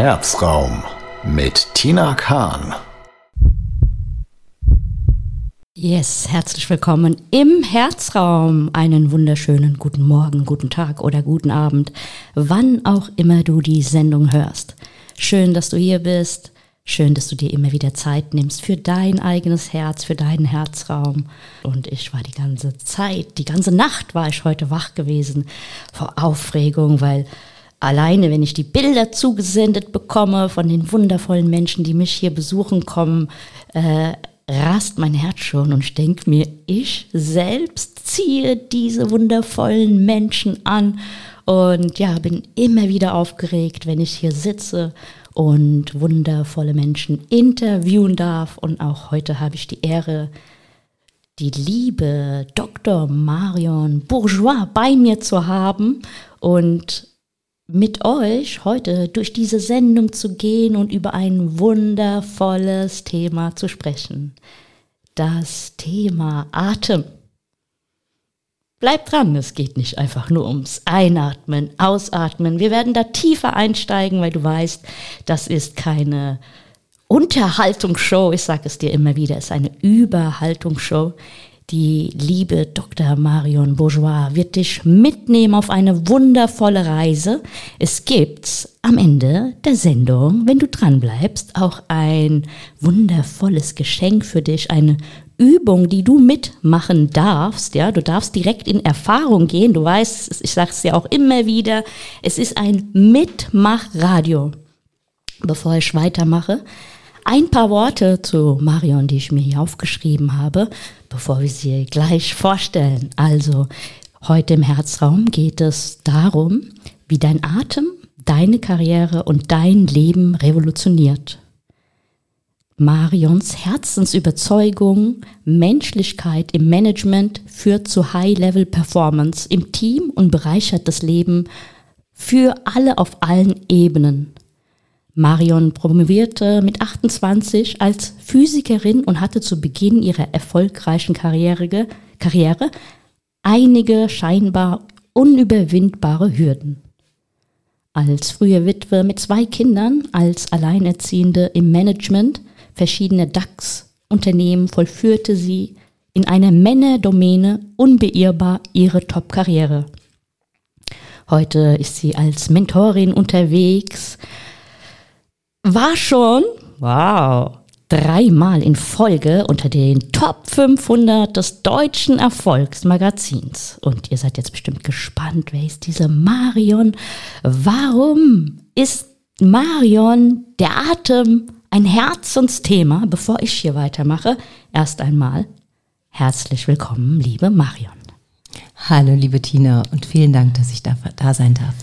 Herzraum mit Tina Kahn. Yes, herzlich willkommen im Herzraum. Einen wunderschönen guten Morgen, guten Tag oder guten Abend, wann auch immer du die Sendung hörst. Schön, dass du hier bist. Schön, dass du dir immer wieder Zeit nimmst für dein eigenes Herz, für deinen Herzraum. Und ich war die ganze Zeit, die ganze Nacht war ich heute wach gewesen vor Aufregung, weil alleine, wenn ich die Bilder zugesendet bekomme von den wundervollen Menschen, die mich hier besuchen kommen, äh, rast mein Herz schon und ich denke mir, ich selbst ziehe diese wundervollen Menschen an und ja, bin immer wieder aufgeregt, wenn ich hier sitze und wundervolle Menschen interviewen darf. Und auch heute habe ich die Ehre, die liebe Dr. Marion Bourgeois bei mir zu haben und mit euch heute durch diese Sendung zu gehen und über ein wundervolles Thema zu sprechen. Das Thema Atem. Bleib dran, es geht nicht einfach nur ums Einatmen, Ausatmen. Wir werden da tiefer einsteigen, weil du weißt, das ist keine Unterhaltungsshow. Ich sage es dir immer wieder, es ist eine Überhaltungsshow. Die liebe Dr. Marion Bourgeois wird dich mitnehmen auf eine wundervolle Reise. Es gibt am Ende der Sendung, wenn du dran bleibst, auch ein wundervolles Geschenk für dich, eine Übung, die du mitmachen darfst, ja, du darfst direkt in Erfahrung gehen. Du weißt, ich sage es ja auch immer wieder, es ist ein Mitmachradio. Bevor ich weitermache, ein paar Worte zu Marion, die ich mir hier aufgeschrieben habe, bevor wir sie gleich vorstellen. Also, heute im Herzraum geht es darum, wie dein Atem deine Karriere und dein Leben revolutioniert. Marions Herzensüberzeugung, Menschlichkeit im Management führt zu High-Level-Performance im Team und bereichert das Leben für alle auf allen Ebenen. Marion promovierte mit 28 als Physikerin und hatte zu Beginn ihrer erfolgreichen Karriere, Karriere einige scheinbar unüberwindbare Hürden. Als frühe Witwe mit zwei Kindern, als Alleinerziehende im Management verschiedener DAX-Unternehmen vollführte sie in einer Männerdomäne unbeirrbar ihre Top-Karriere. Heute ist sie als Mentorin unterwegs, war schon, wow, dreimal in Folge unter den Top 500 des deutschen Erfolgsmagazins. Und ihr seid jetzt bestimmt gespannt, wer ist diese Marion? Warum ist Marion der Atem ein Herzensthema, bevor ich hier weitermache. Erst einmal herzlich willkommen, liebe Marion. Hallo, liebe Tina, und vielen Dank, dass ich da, da sein darf.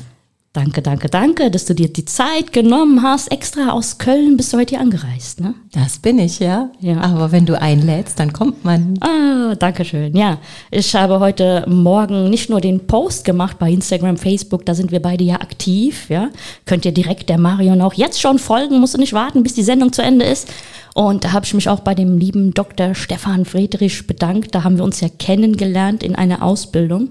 Danke, danke, danke, dass du dir die Zeit genommen hast. Extra aus Köln bist du heute hier angereist, ne? Das bin ich, ja. ja. Aber wenn du einlädst, dann kommt man. Ah, danke schön. Ja, ich habe heute Morgen nicht nur den Post gemacht bei Instagram, Facebook, da sind wir beide ja aktiv, ja. Könnt ihr direkt der Marion auch jetzt schon folgen, musst du nicht warten, bis die Sendung zu Ende ist. Und da habe ich mich auch bei dem lieben Dr. Stefan Friedrich bedankt. Da haben wir uns ja kennengelernt in einer Ausbildung.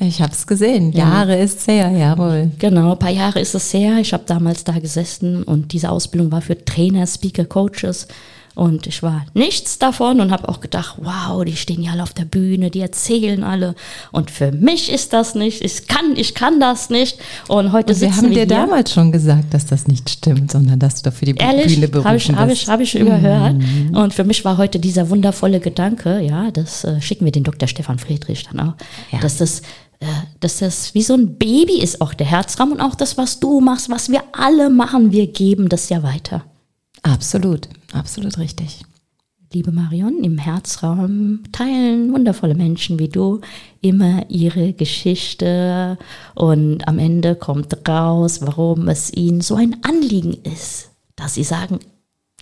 Ich habe es gesehen. Jahre ja. ist es her, jawohl. Genau, ein paar Jahre ist es her. Ich habe damals da gesessen und diese Ausbildung war für Trainer, Speaker, Coaches. Und ich war nichts davon und habe auch gedacht, wow, die stehen ja alle auf der Bühne, die erzählen alle. Und für mich ist das nicht, ich kann, ich kann das nicht. Und heute und wir haben wir dir hier. damals schon gesagt, dass das nicht stimmt, sondern dass du für die Ehrlich? Bühne berufen hab ich, bist. Habe ich, hab ich überhört. Mhm. Und für mich war heute dieser wundervolle Gedanke, ja, das äh, schicken wir den Dr. Stefan Friedrich dann auch, ja. dass das dass das wie so ein Baby ist, auch der Herzraum und auch das, was du machst, was wir alle machen, wir geben das ja weiter. Absolut, absolut richtig. Liebe Marion, im Herzraum teilen wundervolle Menschen wie du immer ihre Geschichte und am Ende kommt raus, warum es ihnen so ein Anliegen ist, dass sie sagen,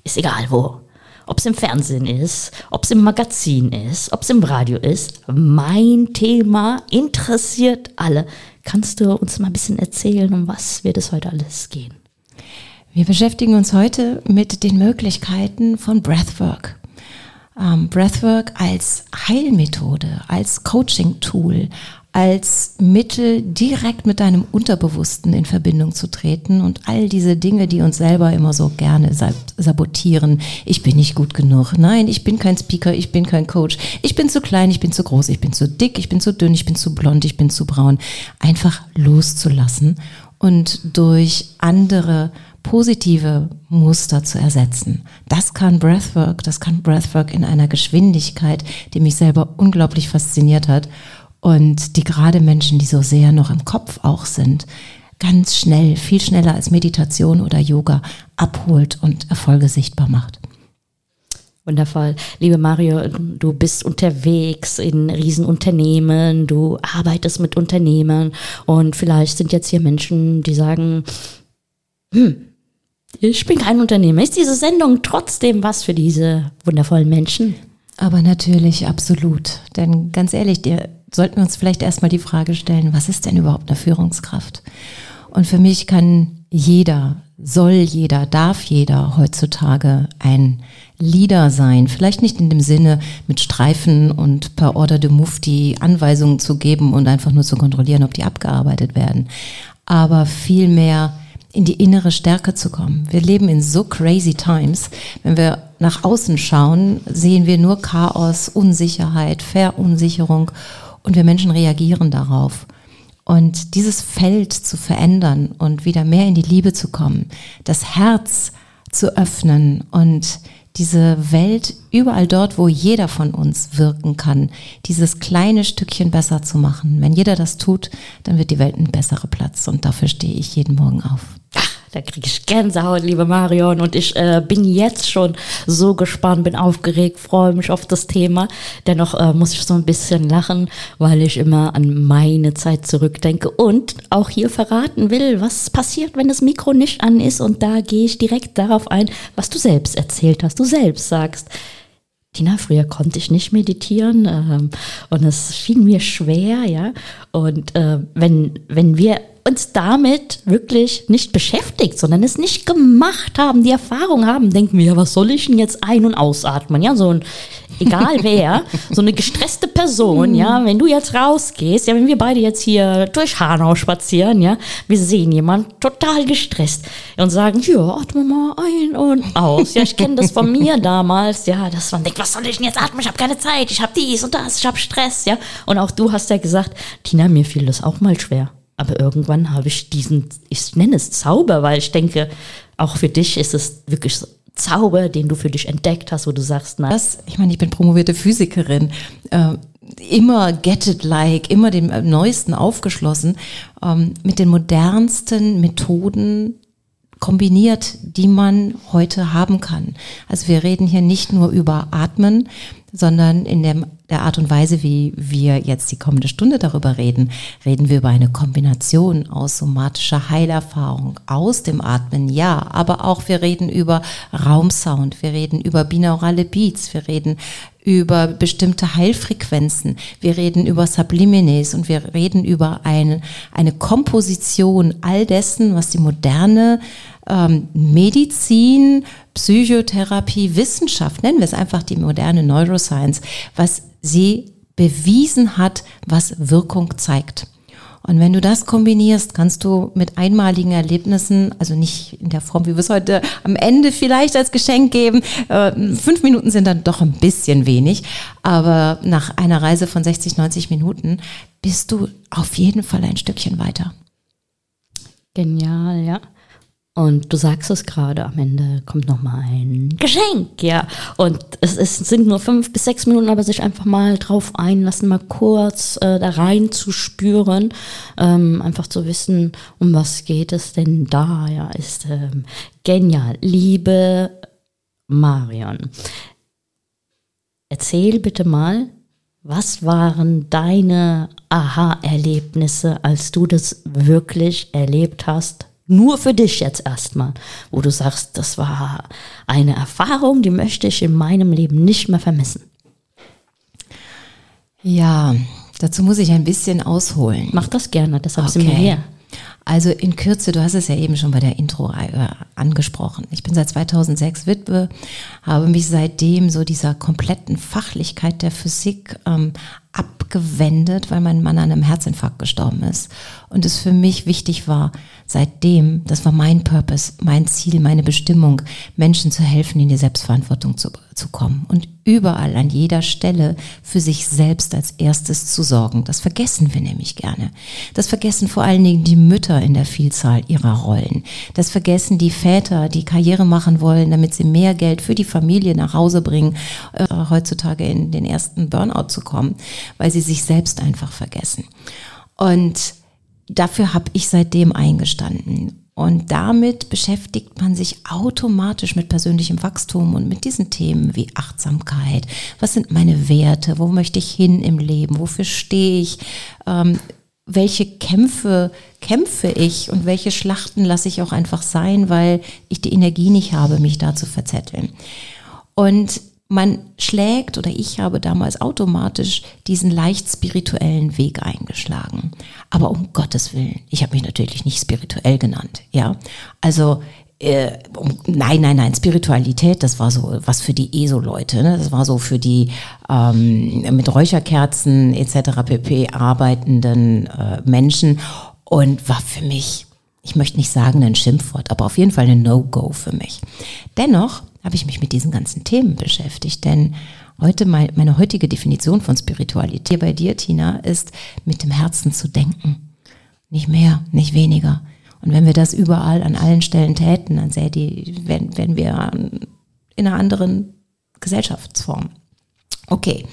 ist egal wo, ob es im Fernsehen ist, ob es im Magazin ist, ob es im Radio ist. Mein Thema interessiert alle. Kannst du uns mal ein bisschen erzählen, um was wird es heute alles gehen? Wir beschäftigen uns heute mit den Möglichkeiten von Breathwork. Ähm, Breathwork als Heilmethode, als Coaching-Tool, als Mittel direkt mit deinem Unterbewussten in Verbindung zu treten und all diese Dinge, die uns selber immer so gerne sabotieren. Ich bin nicht gut genug. Nein, ich bin kein Speaker, ich bin kein Coach. Ich bin zu klein, ich bin zu groß, ich bin zu dick, ich bin zu dünn, ich bin zu blond, ich bin zu braun. Einfach loszulassen und durch andere positive Muster zu ersetzen. Das kann Breathwork, das kann Breathwork in einer Geschwindigkeit, die mich selber unglaublich fasziniert hat und die gerade Menschen, die so sehr noch im Kopf auch sind, ganz schnell, viel schneller als Meditation oder Yoga abholt und Erfolge sichtbar macht. Wundervoll. Liebe Mario, du bist unterwegs in Riesenunternehmen, du arbeitest mit Unternehmen und vielleicht sind jetzt hier Menschen, die sagen, hm, ich bin kein Unternehmer. Ist diese Sendung trotzdem was für diese wundervollen Menschen? Aber natürlich, absolut. Denn ganz ehrlich, dir sollten wir uns vielleicht erstmal die Frage stellen, was ist denn überhaupt eine Führungskraft? Und für mich kann jeder, soll jeder, darf jeder heutzutage ein Leader sein. Vielleicht nicht in dem Sinne, mit Streifen und per Order de Mufti Anweisungen zu geben und einfach nur zu kontrollieren, ob die abgearbeitet werden. Aber vielmehr in die innere Stärke zu kommen. Wir leben in so crazy times. Wenn wir nach außen schauen, sehen wir nur Chaos, Unsicherheit, Verunsicherung und wir Menschen reagieren darauf. Und dieses Feld zu verändern und wieder mehr in die Liebe zu kommen, das Herz zu öffnen und diese Welt überall dort, wo jeder von uns wirken kann, dieses kleine Stückchen besser zu machen. Wenn jeder das tut, dann wird die Welt ein besserer Platz und dafür stehe ich jeden Morgen auf. Da kriege ich Gänsehaut, liebe Marion. Und ich äh, bin jetzt schon so gespannt, bin aufgeregt, freue mich auf das Thema. Dennoch äh, muss ich so ein bisschen lachen, weil ich immer an meine Zeit zurückdenke und auch hier verraten will, was passiert, wenn das Mikro nicht an ist. Und da gehe ich direkt darauf ein, was du selbst erzählt hast. Du selbst sagst, Tina, früher konnte ich nicht meditieren ähm, und es fiel mir schwer, ja. Und äh, wenn, wenn wir uns damit wirklich nicht beschäftigt, sondern es nicht gemacht haben, die Erfahrung haben, denken wir, ja, was soll ich denn jetzt ein- und ausatmen? Ja, so ein, egal wer, so eine gestresste Person, ja, wenn du jetzt rausgehst, ja, wenn wir beide jetzt hier durch Hanau spazieren, ja, wir sehen jemand total gestresst und sagen, ja, atme mal ein und aus. Ja, ich kenne das von mir damals, ja, dass man denkt, was soll ich denn jetzt atmen? Ich habe keine Zeit, ich habe dies und das, ich habe Stress, ja. Und auch du hast ja gesagt, Tina, mir fiel das auch mal schwer. Aber irgendwann habe ich diesen, ich nenne es Zauber, weil ich denke, auch für dich ist es wirklich Zauber, den du für dich entdeckt hast, wo du sagst, na. Das, ich meine, ich bin promovierte Physikerin. Äh, immer get it like, immer dem Neuesten aufgeschlossen, ähm, mit den modernsten Methoden kombiniert, die man heute haben kann. Also wir reden hier nicht nur über Atmen, sondern in dem, der Art und Weise, wie wir jetzt die kommende Stunde darüber reden, reden wir über eine Kombination aus somatischer Heilerfahrung, aus dem Atmen, ja, aber auch wir reden über Raumsound, wir reden über binaurale Beats, wir reden über bestimmte Heilfrequenzen, wir reden über Sublimines und wir reden über eine, eine Komposition all dessen, was die moderne ähm, Medizin, Psychotherapie, Wissenschaft, nennen wir es einfach die moderne Neuroscience, was sie bewiesen hat, was Wirkung zeigt. Und wenn du das kombinierst, kannst du mit einmaligen Erlebnissen, also nicht in der Form, wie wir es heute am Ende vielleicht als Geschenk geben, äh, fünf Minuten sind dann doch ein bisschen wenig, aber nach einer Reise von 60, 90 Minuten bist du auf jeden Fall ein Stückchen weiter. Genial, ja. Und du sagst es gerade, am Ende kommt noch mal ein Geschenk, ja. Und es, es sind nur fünf bis sechs Minuten, aber sich einfach mal drauf einlassen, mal kurz äh, da rein zu spüren, ähm, einfach zu wissen, um was geht es denn da, ja, ist ähm, genial. Liebe Marion, erzähl bitte mal, was waren deine Aha-Erlebnisse, als du das wirklich erlebt hast? Nur für dich jetzt erstmal, wo du sagst, das war eine Erfahrung, die möchte ich in meinem Leben nicht mehr vermissen. Ja, dazu muss ich ein bisschen ausholen. Mach das gerne, deshalb okay. sind wir hier. Also in Kürze, du hast es ja eben schon bei der Intro äh, angesprochen. Ich bin seit 2006 Witwe, habe mich seitdem so dieser kompletten Fachlichkeit der Physik ähm, abgewendet, weil mein Mann an einem Herzinfarkt gestorben ist. Und es für mich wichtig war, seitdem, das war mein Purpose, mein Ziel, meine Bestimmung, Menschen zu helfen, in die Selbstverantwortung zu, zu kommen und überall an jeder Stelle für sich selbst als erstes zu sorgen. Das vergessen wir nämlich gerne. Das vergessen vor allen Dingen die Mütter in der Vielzahl ihrer Rollen. Das vergessen die Väter, die Karriere machen wollen, damit sie mehr Geld für die Familie nach Hause bringen, äh, heutzutage in den ersten Burnout zu kommen, weil sie sich selbst einfach vergessen. Und dafür habe ich seitdem eingestanden. Und damit beschäftigt man sich automatisch mit persönlichem Wachstum und mit diesen Themen wie Achtsamkeit. Was sind meine Werte? Wo möchte ich hin im Leben? Wofür stehe ich? Ähm, welche Kämpfe kämpfe ich und welche Schlachten lasse ich auch einfach sein, weil ich die Energie nicht habe, mich da zu verzetteln. Und man schlägt oder ich habe damals automatisch diesen leicht spirituellen Weg eingeschlagen. Aber um Gottes Willen, ich habe mich natürlich nicht spirituell genannt, ja. Also äh, um, nein, nein, nein, Spiritualität, das war so was für die ESO-Leute, ne? das war so für die ähm, mit Räucherkerzen etc. pp. arbeitenden äh, Menschen und war für mich, ich möchte nicht sagen ein Schimpfwort, aber auf jeden Fall ein No-Go für mich. Dennoch habe ich mich mit diesen ganzen Themen beschäftigt. Denn heute meine heutige Definition von Spiritualität bei dir, Tina, ist mit dem Herzen zu denken. Nicht mehr, nicht weniger. Und wenn wir das überall an allen Stellen täten, dann sähe die, werden, werden wir in einer anderen Gesellschaftsform. Okay.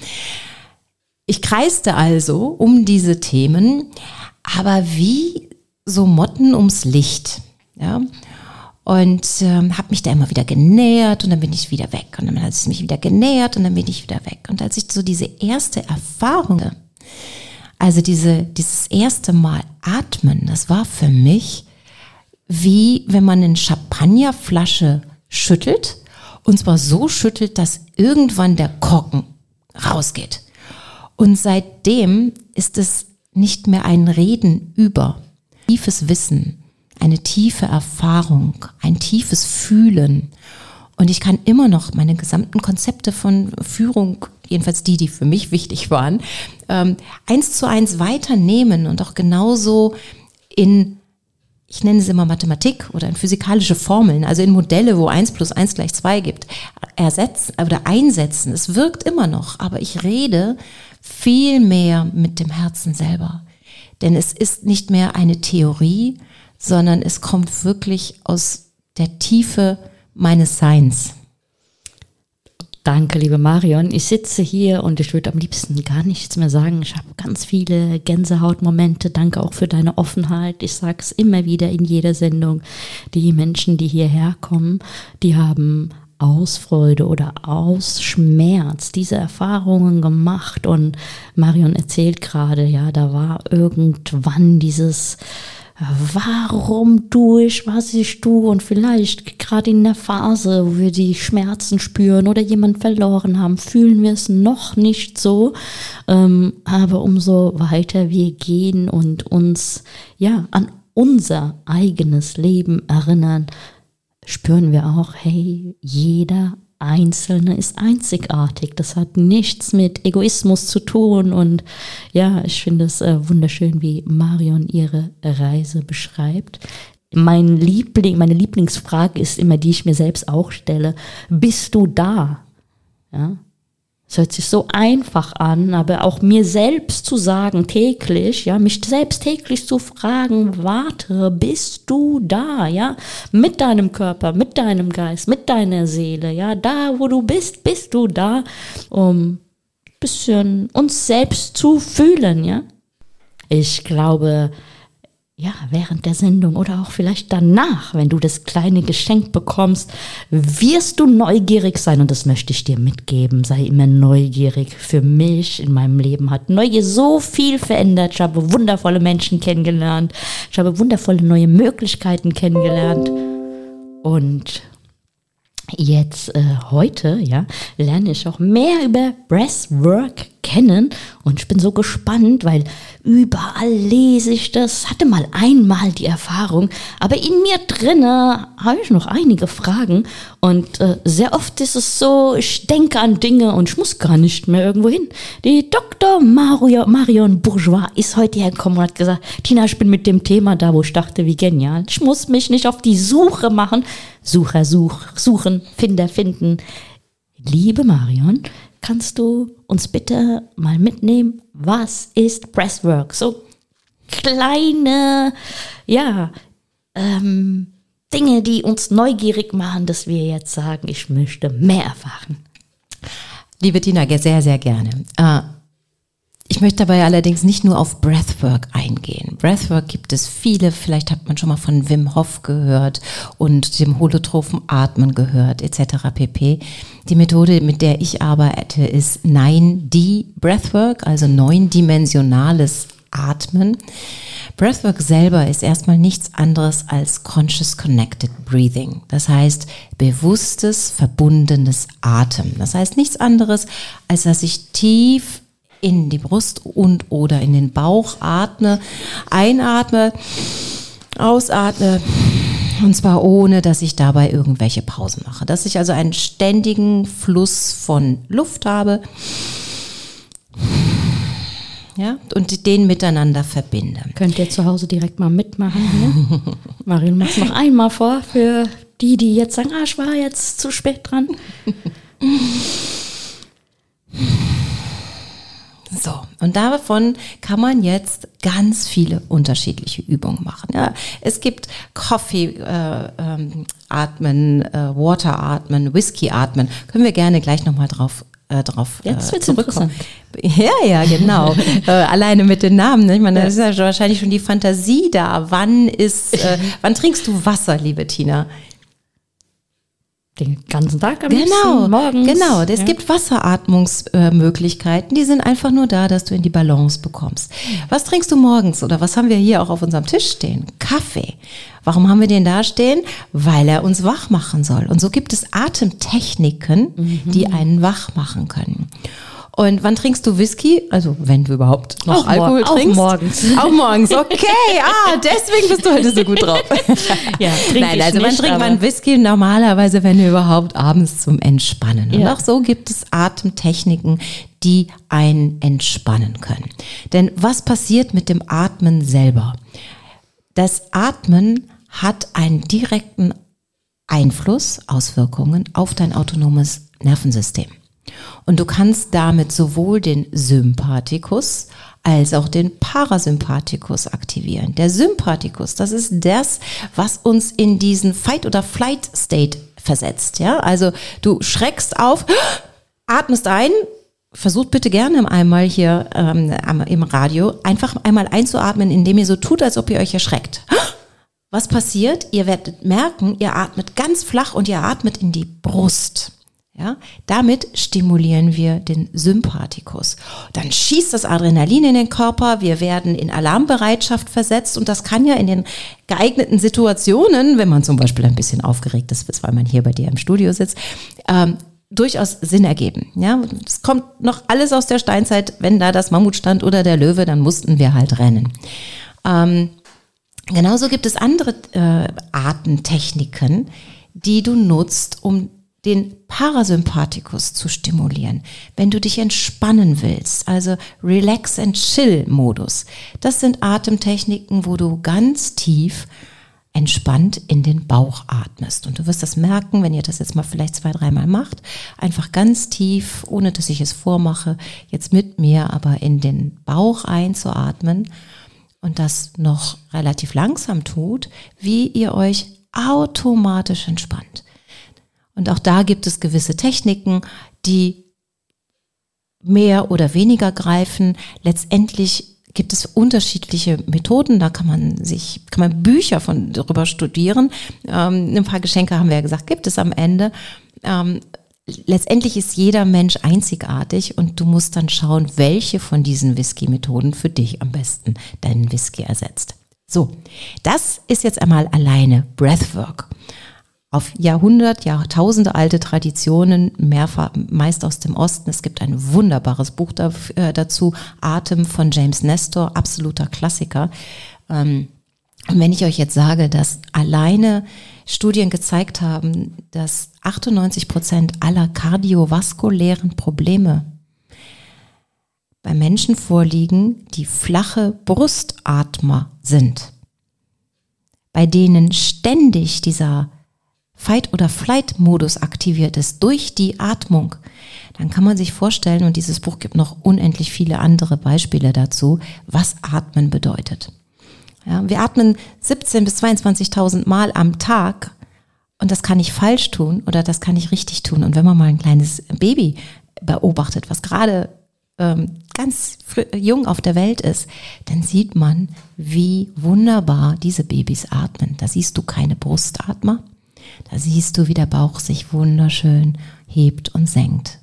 Ich kreiste also um diese Themen, aber wie so Motten ums Licht. Ja? Und ähm, habe mich da immer wieder genähert und dann bin ich wieder weg und dann hat es mich wieder genähert und dann bin ich wieder weg und als ich so diese erste Erfahrung, also diese dieses erste Mal atmen, das war für mich wie wenn man eine Champagnerflasche schüttelt und zwar so schüttelt, dass irgendwann der Korken rausgeht. Und seitdem ist es nicht mehr ein Reden über tiefes Wissen, eine tiefe Erfahrung, ein tiefes Fühlen. Und ich kann immer noch meine gesamten Konzepte von Führung, jedenfalls die, die für mich wichtig waren, ähm, eins zu eins weiternehmen und auch genauso in, ich nenne es immer Mathematik oder in physikalische Formeln, also in Modelle, wo eins plus eins gleich zwei gibt, ersetzen oder einsetzen. Es wirkt immer noch, aber ich rede viel mehr mit dem Herzen selber. Denn es ist nicht mehr eine Theorie, sondern es kommt wirklich aus der Tiefe meines Seins. Danke, liebe Marion. Ich sitze hier und ich würde am liebsten gar nichts mehr sagen. Ich habe ganz viele Gänsehautmomente. Danke auch für deine Offenheit. Ich sage es immer wieder in jeder Sendung. Die Menschen, die hierher kommen, die haben aus Freude oder aus Schmerz diese Erfahrungen gemacht. Und Marion erzählt gerade, ja, da war irgendwann dieses warum tue ich, was ich tue und vielleicht gerade in der Phase, wo wir die Schmerzen spüren oder jemand verloren haben, fühlen wir es noch nicht so, ähm, aber umso weiter wir gehen und uns ja an unser eigenes Leben erinnern, spüren wir auch, hey, jeder Einzelne ist einzigartig. Das hat nichts mit Egoismus zu tun. Und ja, ich finde es äh, wunderschön, wie Marion ihre Reise beschreibt. Mein Liebling, meine Lieblingsfrage ist immer, die ich mir selbst auch stelle. Bist du da? Ja? Es hört sich so einfach an, aber auch mir selbst zu sagen täglich, ja, mich selbst täglich zu fragen, warte, bist du da, ja, mit deinem Körper, mit deinem Geist, mit deiner Seele, ja, da, wo du bist, bist du da, um bisschen uns selbst zu fühlen, ja. Ich glaube, ja, während der Sendung oder auch vielleicht danach, wenn du das kleine Geschenk bekommst, wirst du neugierig sein und das möchte ich dir mitgeben. Sei immer neugierig. Für mich in meinem Leben hat Neugier so viel verändert. Ich habe wundervolle Menschen kennengelernt. Ich habe wundervolle neue Möglichkeiten kennengelernt. Und jetzt, äh, heute, ja, lerne ich auch mehr über Breathwork kennen. Und ich bin so gespannt, weil überall lese ich das, hatte mal einmal die Erfahrung, aber in mir drinne habe ich noch einige Fragen. Und äh, sehr oft ist es so, ich denke an Dinge und ich muss gar nicht mehr irgendwo hin. Die Dr. Mario, Marion Bourgeois ist heute hergekommen und hat gesagt, Tina, ich bin mit dem Thema da, wo ich dachte, wie genial. Ich muss mich nicht auf die Suche machen. Sucher, such, suchen, Finder, finden. Liebe Marion, kannst du uns bitte mal mitnehmen, was ist Breathwork? So kleine, ja, ähm, Dinge, die uns neugierig machen, dass wir jetzt sagen, ich möchte mehr erfahren. Liebe Tina, sehr, sehr gerne. Äh, ich möchte dabei allerdings nicht nur auf Breathwork eingehen. Breathwork gibt es viele, vielleicht hat man schon mal von Wim Hof gehört und dem holotrophen Atmen gehört, etc. pp. Die Methode, mit der ich arbeite, ist 9D Breathwork, also neundimensionales Atmen. Breathwork selber ist erstmal nichts anderes als Conscious Connected Breathing. Das heißt, bewusstes, verbundenes Atem. Das heißt nichts anderes, als dass ich tief in die Brust und oder in den Bauch atme, einatme, ausatme. Und zwar ohne, dass ich dabei irgendwelche Pausen mache. Dass ich also einen ständigen Fluss von Luft habe. Ja, und den miteinander verbinde. Könnt ihr zu Hause direkt mal mitmachen hier? Marion, mach's noch einmal vor für die, die jetzt sagen, ah, ich war jetzt zu spät dran. So, und davon kann man jetzt ganz viele unterschiedliche Übungen machen. Ja, es gibt Coffee äh, ähm, atmen, äh, Water atmen, Whisky atmen. Können wir gerne gleich nochmal drauf äh, drauf äh, Jetzt äh, zurückkommen. Ja, ja, genau. äh, alleine mit den Namen. Ne? Ich meine, da ist ja wahrscheinlich schon die Fantasie da. Wann ist, äh, wann trinkst du Wasser, liebe Tina? Den ganzen Tag am genau, liebsten, morgens. Genau, es ja. gibt Wasseratmungsmöglichkeiten, die sind einfach nur da, dass du in die Balance bekommst. Was trinkst du morgens oder was haben wir hier auch auf unserem Tisch stehen? Kaffee. Warum haben wir den da stehen? Weil er uns wach machen soll. Und so gibt es Atemtechniken, mhm. die einen wach machen können. Und wann trinkst du Whisky? Also, wenn du überhaupt noch auch Alkohol trinkst? Auch morgens. Auch morgens, okay. Ah, deswegen bist du heute so gut drauf. ja, Nein, also man trinkt man Whisky normalerweise, wenn überhaupt, abends zum Entspannen. Und ja. auch so gibt es Atemtechniken, die einen entspannen können. Denn was passiert mit dem Atmen selber? Das Atmen hat einen direkten Einfluss, Auswirkungen auf dein autonomes Nervensystem. Und du kannst damit sowohl den Sympathikus als auch den Parasympathikus aktivieren. Der Sympathikus, das ist das, was uns in diesen Fight- oder Flight-State versetzt. Ja, also du schreckst auf, atmest ein, versucht bitte gerne einmal hier ähm, im Radio einfach einmal einzuatmen, indem ihr so tut, als ob ihr euch erschreckt. Was passiert? Ihr werdet merken, ihr atmet ganz flach und ihr atmet in die Brust. Ja, damit stimulieren wir den Sympathikus. Dann schießt das Adrenalin in den Körper, wir werden in Alarmbereitschaft versetzt und das kann ja in den geeigneten Situationen, wenn man zum Beispiel ein bisschen aufgeregt ist, weil man hier bei dir im Studio sitzt, ähm, durchaus Sinn ergeben. Ja, es kommt noch alles aus der Steinzeit. Wenn da das Mammut stand oder der Löwe, dann mussten wir halt rennen. Ähm, genauso gibt es andere äh, Artentechniken, die du nutzt, um den Parasympathikus zu stimulieren, wenn du dich entspannen willst, also Relax and Chill Modus. Das sind Atemtechniken, wo du ganz tief entspannt in den Bauch atmest. Und du wirst das merken, wenn ihr das jetzt mal vielleicht zwei, dreimal macht. Einfach ganz tief, ohne dass ich es vormache, jetzt mit mir, aber in den Bauch einzuatmen und das noch relativ langsam tut, wie ihr euch automatisch entspannt. Und auch da gibt es gewisse Techniken, die mehr oder weniger greifen. Letztendlich gibt es unterschiedliche Methoden. Da kann man sich, kann man Bücher von darüber studieren. Ähm, ein paar Geschenke haben wir ja gesagt, gibt es am Ende. Ähm, letztendlich ist jeder Mensch einzigartig und du musst dann schauen, welche von diesen Whisky-Methoden für dich am besten deinen Whisky ersetzt. So, das ist jetzt einmal alleine Breathwork. Auf Jahrhundert, Jahrtausende alte Traditionen, mehrfach, meist aus dem Osten. Es gibt ein wunderbares Buch äh, dazu, Atem von James Nestor, absoluter Klassiker. Ähm, und wenn ich euch jetzt sage, dass alleine Studien gezeigt haben, dass 98 Prozent aller kardiovaskulären Probleme bei Menschen vorliegen, die flache Brustatmer sind, bei denen ständig dieser Fight- oder Flight-Modus aktiviert ist durch die Atmung, dann kann man sich vorstellen, und dieses Buch gibt noch unendlich viele andere Beispiele dazu, was Atmen bedeutet. Ja, wir atmen 17.000 bis 22.000 Mal am Tag und das kann ich falsch tun oder das kann ich richtig tun. Und wenn man mal ein kleines Baby beobachtet, was gerade ähm, ganz jung auf der Welt ist, dann sieht man, wie wunderbar diese Babys atmen. Da siehst du keine Brustatmer, da siehst du, wie der Bauch sich wunderschön hebt und senkt.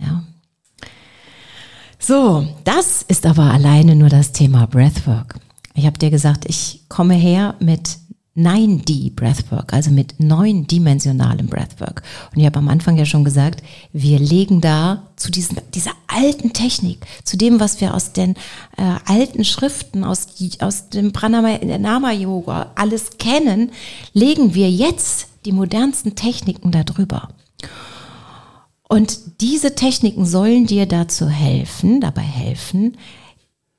Ja. So, das ist aber alleine nur das Thema Breathwork. Ich habe dir gesagt, ich komme her mit 9D Breathwork, also mit neundimensionalem Breathwork. Und ich habe am Anfang ja schon gesagt, wir legen da zu diesen, dieser alten Technik, zu dem, was wir aus den äh, alten Schriften, aus, aus dem Pranama Yoga alles kennen, legen wir jetzt die modernsten Techniken darüber. Und diese Techniken sollen dir dazu helfen, dabei helfen,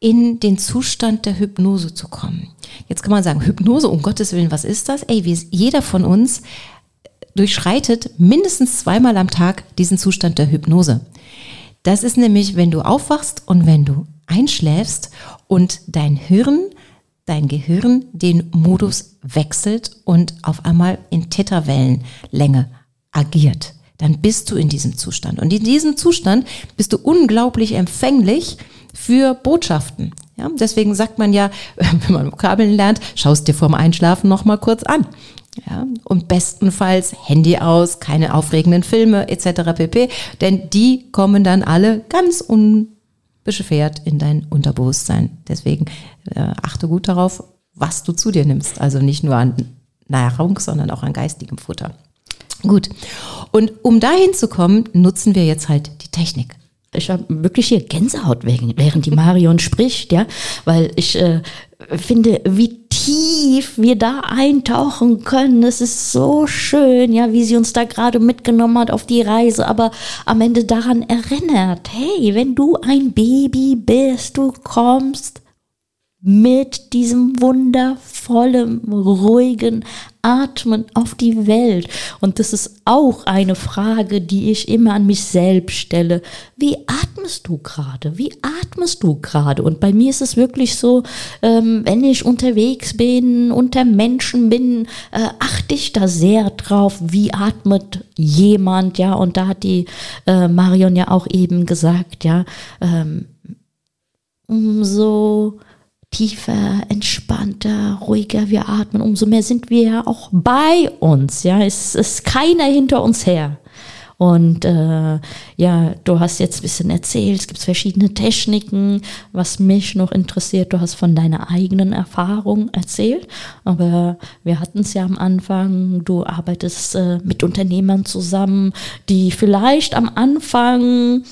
in den Zustand der Hypnose zu kommen. Jetzt kann man sagen, Hypnose, um Gottes Willen, was ist das? Ey, wie, jeder von uns durchschreitet mindestens zweimal am Tag diesen Zustand der Hypnose. Das ist nämlich, wenn du aufwachst und wenn du einschläfst und dein Hirn, dein Gehirn den Modus wechselt und auf einmal in Theta-Wellenlänge agiert. Dann bist du in diesem Zustand. Und in diesem Zustand bist du unglaublich empfänglich für Botschaften. Ja, deswegen sagt man ja, wenn man Vokabeln lernt, schaust dir vorm Einschlafen noch mal kurz an. Ja, und bestenfalls Handy aus, keine aufregenden Filme etc. pp. Denn die kommen dann alle ganz unbeschwert in dein Unterbewusstsein. Deswegen äh, achte gut darauf, was du zu dir nimmst. Also nicht nur an Nahrung, sondern auch an geistigem Futter. Gut. Und um dahin zu kommen, nutzen wir jetzt halt die Technik ich habe wirklich hier Gänsehaut während die Marion spricht, ja, weil ich äh, finde, wie tief wir da eintauchen können. Es ist so schön, ja, wie sie uns da gerade mitgenommen hat auf die Reise, aber am Ende daran erinnert, hey, wenn du ein Baby bist, du kommst mit diesem wundervollen, ruhigen Atmen auf die Welt. Und das ist auch eine Frage, die ich immer an mich selbst stelle. Wie atmest du gerade? Wie atmest du gerade? Und bei mir ist es wirklich so, ähm, wenn ich unterwegs bin, unter Menschen bin, äh, achte ich da sehr drauf, wie atmet jemand, ja. Und da hat die äh, Marion ja auch eben gesagt, ja, ähm, umso tiefer, entspannter, ruhiger wir atmen, umso mehr sind wir ja auch bei uns. Ja, es ist keiner hinter uns her. Und äh, ja, du hast jetzt ein bisschen erzählt, es gibt verschiedene Techniken. Was mich noch interessiert, du hast von deiner eigenen Erfahrung erzählt. Aber wir hatten es ja am Anfang, du arbeitest äh, mit Unternehmern zusammen, die vielleicht am Anfang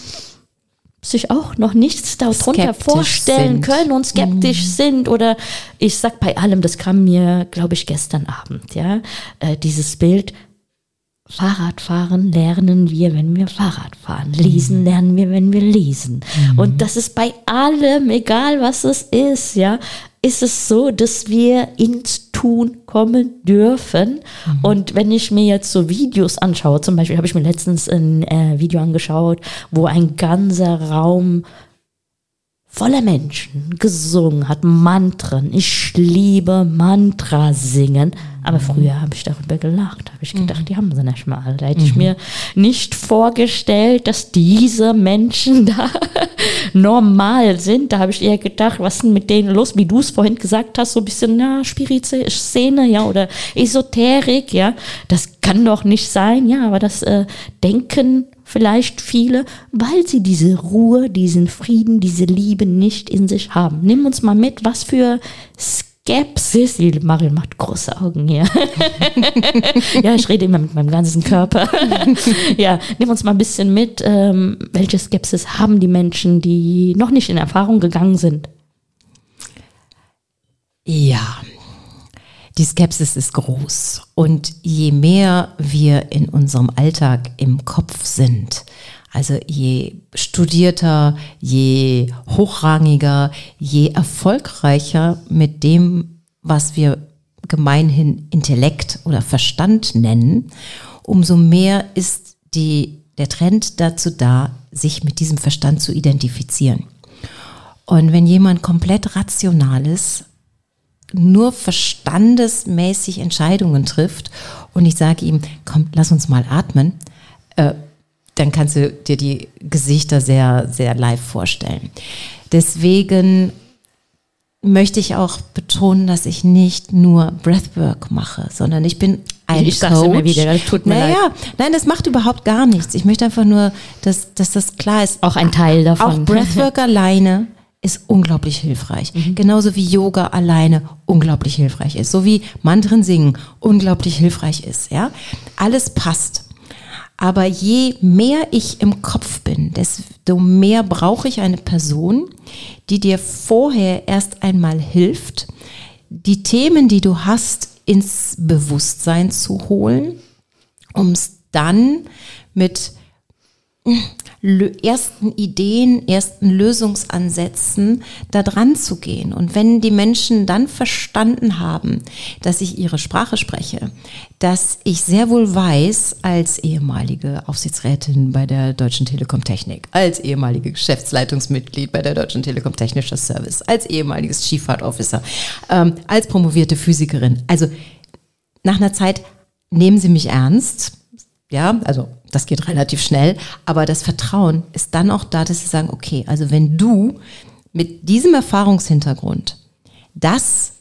sich auch noch nichts darunter vorstellen sind. können und skeptisch mhm. sind oder ich sag bei allem, das kam mir, glaube ich, gestern Abend, ja, äh, dieses Bild, Fahrradfahren lernen wir, wenn wir Fahrrad fahren. Lesen mhm. lernen wir, wenn wir lesen. Mhm. Und das ist bei allem, egal was es ist, ja, ist es so, dass wir ins Tun kommen dürfen. Mhm. Und wenn ich mir jetzt so Videos anschaue, zum Beispiel habe ich mir letztens ein äh, Video angeschaut, wo ein ganzer Raum voller Menschen gesungen hat, Mantren. Ich liebe Mantra singen. Aber früher habe ich darüber gelacht. Habe ich gedacht, mhm. die haben sie nicht mal. Da hätte mhm. ich mir nicht vorgestellt, dass diese Menschen da normal sind. Da habe ich eher gedacht, was ist denn mit denen los? Wie du es vorhin gesagt hast, so ein bisschen, na, spirituelle Szene, ja, oder Esoterik, ja. Das kann doch nicht sein, ja, aber das äh, Denken vielleicht viele, weil sie diese Ruhe, diesen Frieden, diese Liebe nicht in sich haben. Nimm uns mal mit, was für Skepsis, Marion macht große Augen hier. ja, ich rede immer mit meinem ganzen Körper. ja, nimm uns mal ein bisschen mit. Ähm, welche Skepsis haben die Menschen, die noch nicht in Erfahrung gegangen sind? Ja, die Skepsis ist groß. Und je mehr wir in unserem Alltag im Kopf sind, also je studierter, je hochrangiger, je erfolgreicher mit dem, was wir gemeinhin Intellekt oder Verstand nennen, umso mehr ist die, der Trend dazu da, sich mit diesem Verstand zu identifizieren. Und wenn jemand komplett rational ist, nur verstandesmäßig Entscheidungen trifft und ich sage ihm, komm, lass uns mal atmen, äh, dann kannst du dir die Gesichter sehr, sehr live vorstellen. Deswegen möchte ich auch betonen, dass ich nicht nur Breathwork mache, sondern ich bin ein ich Coach. immer wieder, das tut mir naja, leid. nein, das macht überhaupt gar nichts. Ich möchte einfach nur, dass, dass das klar ist. Auch ein Teil davon. Auch Breathwork alleine ist unglaublich hilfreich. Genauso wie Yoga alleine unglaublich hilfreich ist. So wie Mantren singen unglaublich hilfreich ist. Ja, alles passt. Aber je mehr ich im Kopf bin, desto mehr brauche ich eine Person, die dir vorher erst einmal hilft, die Themen, die du hast, ins Bewusstsein zu holen, um es dann mit ersten Ideen, ersten Lösungsansätzen da dran zu gehen. Und wenn die Menschen dann verstanden haben, dass ich ihre Sprache spreche, dass ich sehr wohl weiß, als ehemalige Aufsichtsrätin bei der Deutschen Telekom Technik, als ehemalige Geschäftsleitungsmitglied bei der Deutschen Telekom Technischer Service, als ehemaliges Chief Flight Officer, ähm, als promovierte Physikerin. Also nach einer Zeit nehmen sie mich ernst. Ja, also das geht relativ schnell, aber das Vertrauen ist dann auch da, dass sie sagen, okay, also wenn du mit diesem Erfahrungshintergrund das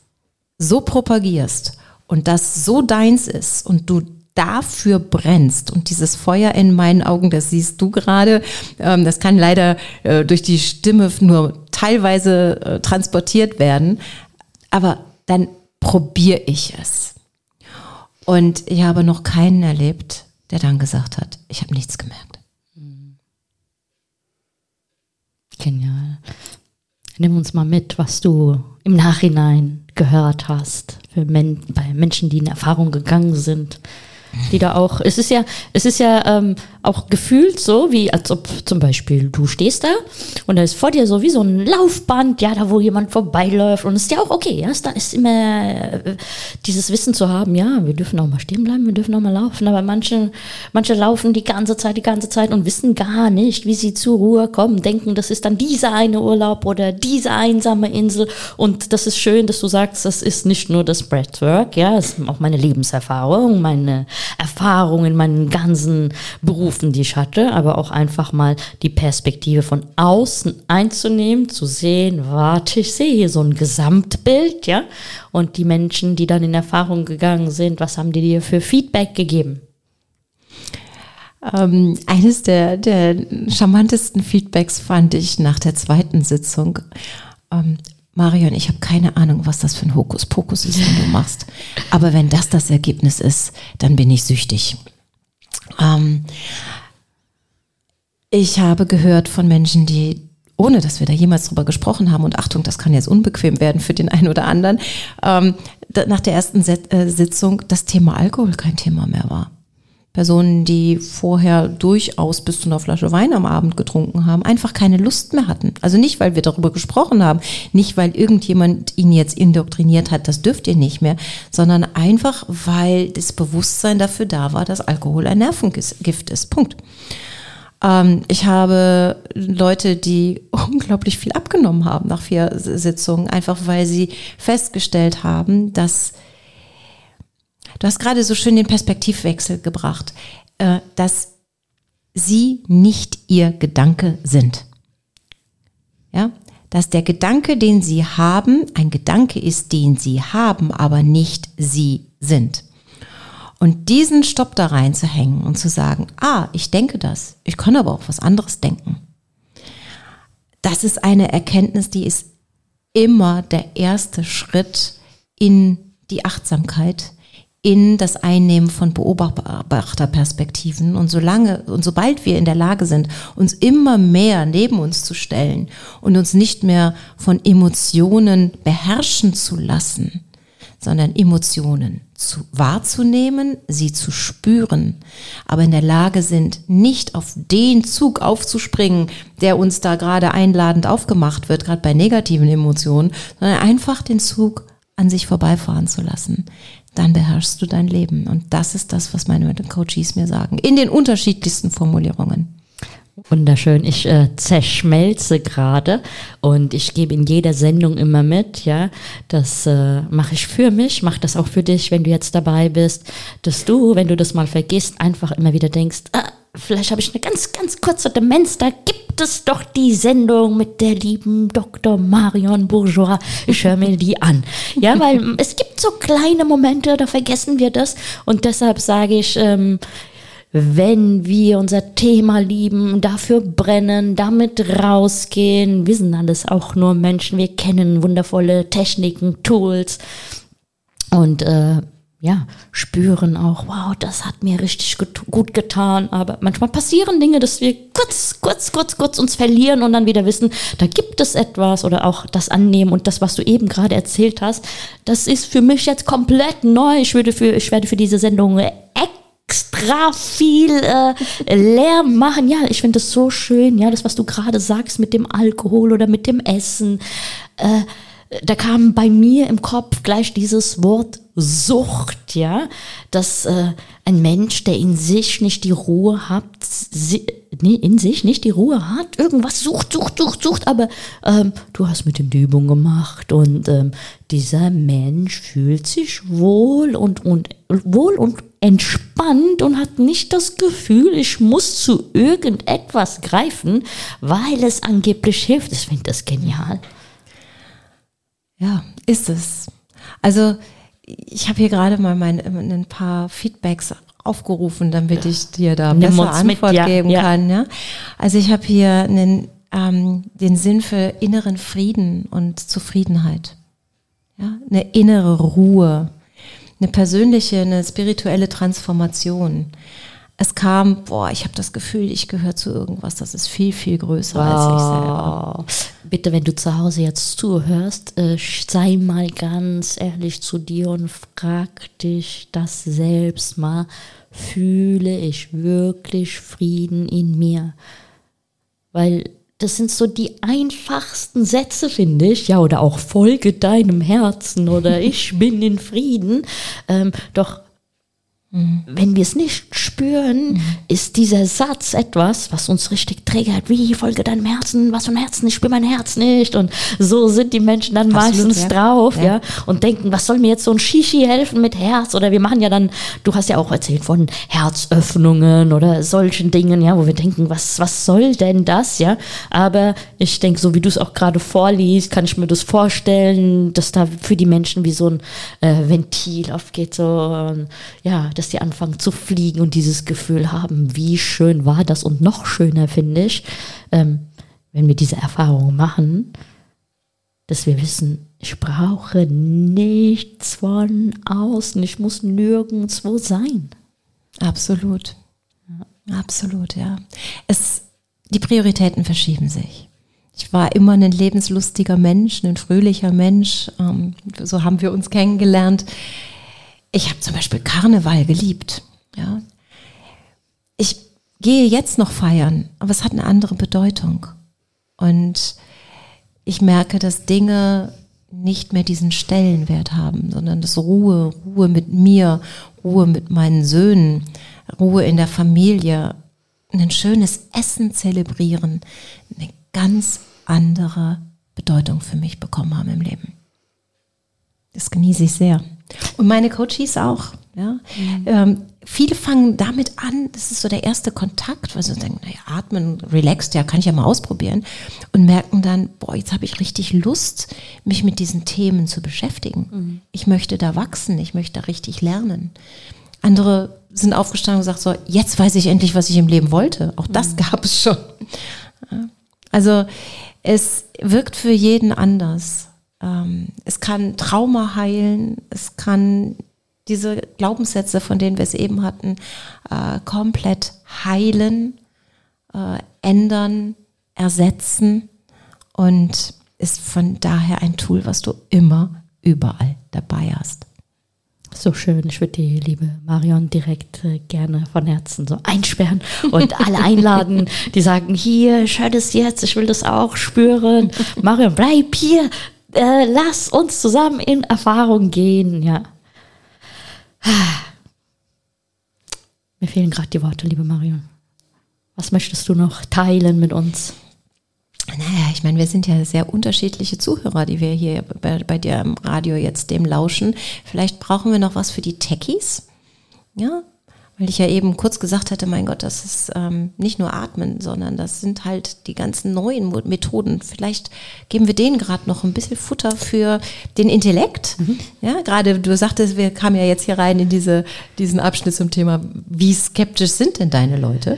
so propagierst und das so deins ist und du dafür brennst und dieses Feuer in meinen Augen, das siehst du gerade, ähm, das kann leider äh, durch die Stimme nur teilweise äh, transportiert werden, aber dann probiere ich es. Und ich habe noch keinen erlebt, der dann gesagt hat, ich habe nichts gemerkt. Genial. Nimm uns mal mit, was du im Nachhinein gehört hast für Men bei Menschen, die in Erfahrung gegangen sind. Die da auch, es ist ja, es ist ja ähm, auch gefühlt so, wie als ob zum Beispiel du stehst da und da ist vor dir so wie so ein Laufband, ja, da wo jemand vorbeiläuft und ist ja auch okay, ja, es dann ist immer äh, dieses Wissen zu haben, ja, wir dürfen auch mal stehen bleiben, wir dürfen auch mal laufen, aber manche, manche laufen die ganze Zeit, die ganze Zeit und wissen gar nicht, wie sie zur Ruhe kommen, denken, das ist dann dieser eine Urlaub oder diese einsame Insel und das ist schön, dass du sagst, das ist nicht nur das Breathwork, ja, es ist auch meine Lebenserfahrung, meine Erfahrung in meinen ganzen Berufen, die ich hatte, aber auch einfach mal die Perspektive von außen einzunehmen, zu sehen, warte, ich sehe hier so ein Gesamtbild, ja, und die Menschen, die dann in Erfahrung gegangen sind, was haben die dir für Feedback gegeben? Ähm, eines der, der charmantesten Feedbacks fand ich nach der zweiten Sitzung. Ähm, Marion, ich habe keine Ahnung, was das für ein Hokuspokus ist, den du machst. Aber wenn das das Ergebnis ist, dann bin ich süchtig. Ähm, ich habe gehört von Menschen, die, ohne dass wir da jemals drüber gesprochen haben, und Achtung, das kann jetzt unbequem werden für den einen oder anderen, ähm, nach der ersten äh, Sitzung das Thema Alkohol kein Thema mehr war. Personen, die vorher durchaus bis zu einer Flasche Wein am Abend getrunken haben, einfach keine Lust mehr hatten. Also nicht, weil wir darüber gesprochen haben, nicht, weil irgendjemand ihnen jetzt indoktriniert hat, das dürft ihr nicht mehr, sondern einfach, weil das Bewusstsein dafür da war, dass Alkohol ein Nervengift ist. Punkt. Ähm, ich habe Leute, die unglaublich viel abgenommen haben nach vier Sitzungen, einfach weil sie festgestellt haben, dass Du hast gerade so schön den Perspektivwechsel gebracht, äh, dass sie nicht ihr Gedanke sind. Ja, dass der Gedanke, den sie haben, ein Gedanke ist, den sie haben, aber nicht sie sind. Und diesen Stopp da reinzuhängen und zu sagen, ah, ich denke das, ich kann aber auch was anderes denken. Das ist eine Erkenntnis, die ist immer der erste Schritt in die Achtsamkeit, in das Einnehmen von Beobachterperspektiven. Und solange und sobald wir in der Lage sind, uns immer mehr neben uns zu stellen und uns nicht mehr von Emotionen beherrschen zu lassen, sondern Emotionen zu, wahrzunehmen, sie zu spüren, aber in der Lage sind, nicht auf den Zug aufzuspringen, der uns da gerade einladend aufgemacht wird, gerade bei negativen Emotionen, sondern einfach den Zug an sich vorbeifahren zu lassen, dann beherrschst du dein Leben. Und das ist das, was meine Coaches mir sagen, in den unterschiedlichsten Formulierungen. Wunderschön. Ich äh, zerschmelze gerade und ich gebe in jeder Sendung immer mit, ja, das äh, mache ich für mich, mache das auch für dich, wenn du jetzt dabei bist, dass du, wenn du das mal vergisst, einfach immer wieder denkst, ah, vielleicht habe ich eine ganz, ganz kurze Demenz, da gibt es doch die Sendung mit der lieben Dr. Marion Bourgeois. Ich höre mir die an. Ja, weil es gibt so kleine Momente, da vergessen wir das und deshalb sage ich, ähm, wenn wir unser Thema lieben, dafür brennen, damit rausgehen. Wir sind alles auch nur Menschen, wir kennen wundervolle Techniken, Tools und äh, ja, spüren auch, wow, das hat mir richtig gut getan. Aber manchmal passieren Dinge, dass wir kurz, kurz, kurz, kurz uns verlieren und dann wieder wissen, da gibt es etwas oder auch das annehmen und das, was du eben gerade erzählt hast, das ist für mich jetzt komplett neu. Ich würde für, ich werde für diese Sendung extra viel äh, Lärm machen. Ja, ich finde das so schön, ja, das, was du gerade sagst mit dem Alkohol oder mit dem Essen. Äh, da kam bei mir im Kopf gleich dieses Wort Sucht, ja, dass äh, ein Mensch, der in sich nicht die Ruhe hat, si nee, in sich nicht die Ruhe hat, irgendwas sucht, sucht, sucht, sucht, aber ähm, du hast mit ihm die Übung gemacht und ähm, dieser Mensch fühlt sich wohl und, und wohl und entspannt und hat nicht das Gefühl, ich muss zu irgendetwas greifen, weil es angeblich hilft. Ich finde das genial. Ja, ist es. Also ich habe hier gerade mal mein, ein paar Feedbacks aufgerufen, damit ich dir da Nimm besser Antwort mit, ja, geben ja. kann. Ja? Also ich habe hier einen, ähm, den Sinn für inneren Frieden und Zufriedenheit. Ja? Eine innere Ruhe, eine persönliche, eine spirituelle Transformation es kam, boah, ich habe das Gefühl, ich gehöre zu irgendwas, das ist viel, viel größer wow. als ich selber. Bitte, wenn du zu Hause jetzt zuhörst, äh, sei mal ganz ehrlich zu dir und frag dich das selbst mal. Fühle ich wirklich Frieden in mir? Weil das sind so die einfachsten Sätze, finde ich. Ja, oder auch folge deinem Herzen oder ich bin in Frieden. Ähm, doch. Wenn wir es nicht spüren, mhm. ist dieser Satz etwas, was uns richtig triggert. Wie, folge deinem Herzen, was für ein Herzen, ich spüre mein Herz nicht. Und so sind die Menschen dann Absolut, meistens ja. drauf, ja. ja. und denken, was soll mir jetzt so ein Shishi helfen mit Herz? Oder wir machen ja dann, du hast ja auch erzählt von Herzöffnungen oder solchen Dingen, ja, wo wir denken, was, was soll denn das, ja? Aber ich denke, so wie du es auch gerade vorliest, kann ich mir das vorstellen, dass da für die Menschen wie so ein äh, Ventil aufgeht, so, ja, dass die anfangen zu fliegen und dieses Gefühl haben, wie schön war das und noch schöner finde ich, ähm, wenn wir diese Erfahrung machen, dass wir wissen, ich brauche nichts von außen, ich muss nirgendwo sein. Absolut. Absolut, ja. Es, die Prioritäten verschieben sich. Ich war immer ein lebenslustiger Mensch, ein fröhlicher Mensch. Ähm, so haben wir uns kennengelernt ich habe zum Beispiel Karneval geliebt. Ja. Ich gehe jetzt noch feiern, aber es hat eine andere Bedeutung. Und ich merke, dass Dinge nicht mehr diesen Stellenwert haben, sondern dass Ruhe, Ruhe mit mir, Ruhe mit meinen Söhnen, Ruhe in der Familie, ein schönes Essen zelebrieren, eine ganz andere Bedeutung für mich bekommen haben im Leben. Das genieße ich sehr. Und meine Coaches auch. Ja. Mhm. Ähm, viele fangen damit an, das ist so der erste Kontakt, weil sie denken, naja, atmen, relaxed, ja, kann ich ja mal ausprobieren. Und merken dann, boah, jetzt habe ich richtig Lust, mich mit diesen Themen zu beschäftigen. Mhm. Ich möchte da wachsen, ich möchte da richtig lernen. Andere sind aufgestanden und gesagt, so, jetzt weiß ich endlich, was ich im Leben wollte. Auch das mhm. gab es schon. Also es wirkt für jeden anders. Ähm, es kann Trauma heilen, es kann diese Glaubenssätze, von denen wir es eben hatten, äh, komplett heilen, äh, ändern, ersetzen und ist von daher ein Tool, was du immer überall dabei hast. So schön. Ich würde die liebe Marion direkt äh, gerne von Herzen so einsperren und alle einladen, die sagen, hier, höre das jetzt, ich will das auch spüren. Marion, bleib hier, äh, lass uns zusammen in Erfahrung gehen, ja. Mir fehlen gerade die Worte, liebe Marion. Was möchtest du noch teilen mit uns? Naja, ich meine, wir sind ja sehr unterschiedliche Zuhörer, die wir hier bei, bei dir im Radio jetzt dem lauschen. Vielleicht brauchen wir noch was für die Techies. Ja, weil ich ja eben kurz gesagt hatte, mein Gott, das ist ähm, nicht nur Atmen, sondern das sind halt die ganzen neuen Methoden. Vielleicht geben wir denen gerade noch ein bisschen Futter für den Intellekt. Mhm. Ja, gerade du sagtest, wir kamen ja jetzt hier rein in diese, diesen Abschnitt zum Thema, wie skeptisch sind denn deine Leute?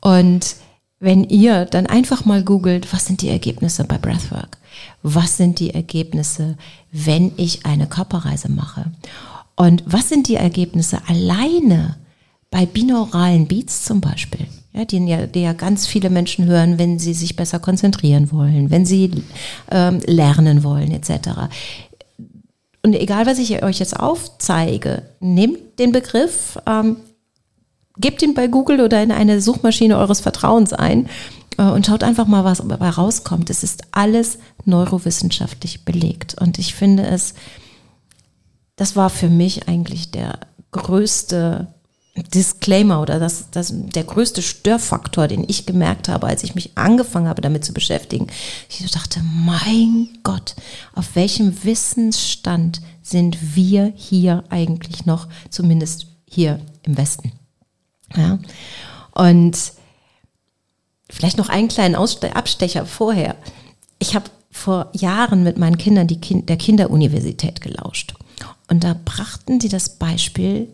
Und wenn ihr dann einfach mal googelt, was sind die Ergebnisse bei Breathwork? Was sind die Ergebnisse, wenn ich eine Körperreise mache? Und was sind die Ergebnisse alleine bei binauralen Beats zum Beispiel? Ja, die, ja, die ja ganz viele Menschen hören, wenn sie sich besser konzentrieren wollen, wenn sie ähm, lernen wollen, etc. Und egal, was ich euch jetzt aufzeige, nehmt den Begriff, ähm, gebt ihn bei Google oder in eine Suchmaschine eures Vertrauens ein äh, und schaut einfach mal, was dabei rauskommt. Es ist alles neurowissenschaftlich belegt. Und ich finde es, das war für mich eigentlich der größte Disclaimer oder das, das, der größte Störfaktor, den ich gemerkt habe, als ich mich angefangen habe, damit zu beschäftigen. Ich dachte, mein Gott, auf welchem Wissensstand sind wir hier eigentlich noch, zumindest hier im Westen? Ja? Und vielleicht noch einen kleinen Ausste Abstecher vorher. Ich habe vor Jahren mit meinen Kindern die kind der Kinderuniversität gelauscht. Und da brachten sie das Beispiel,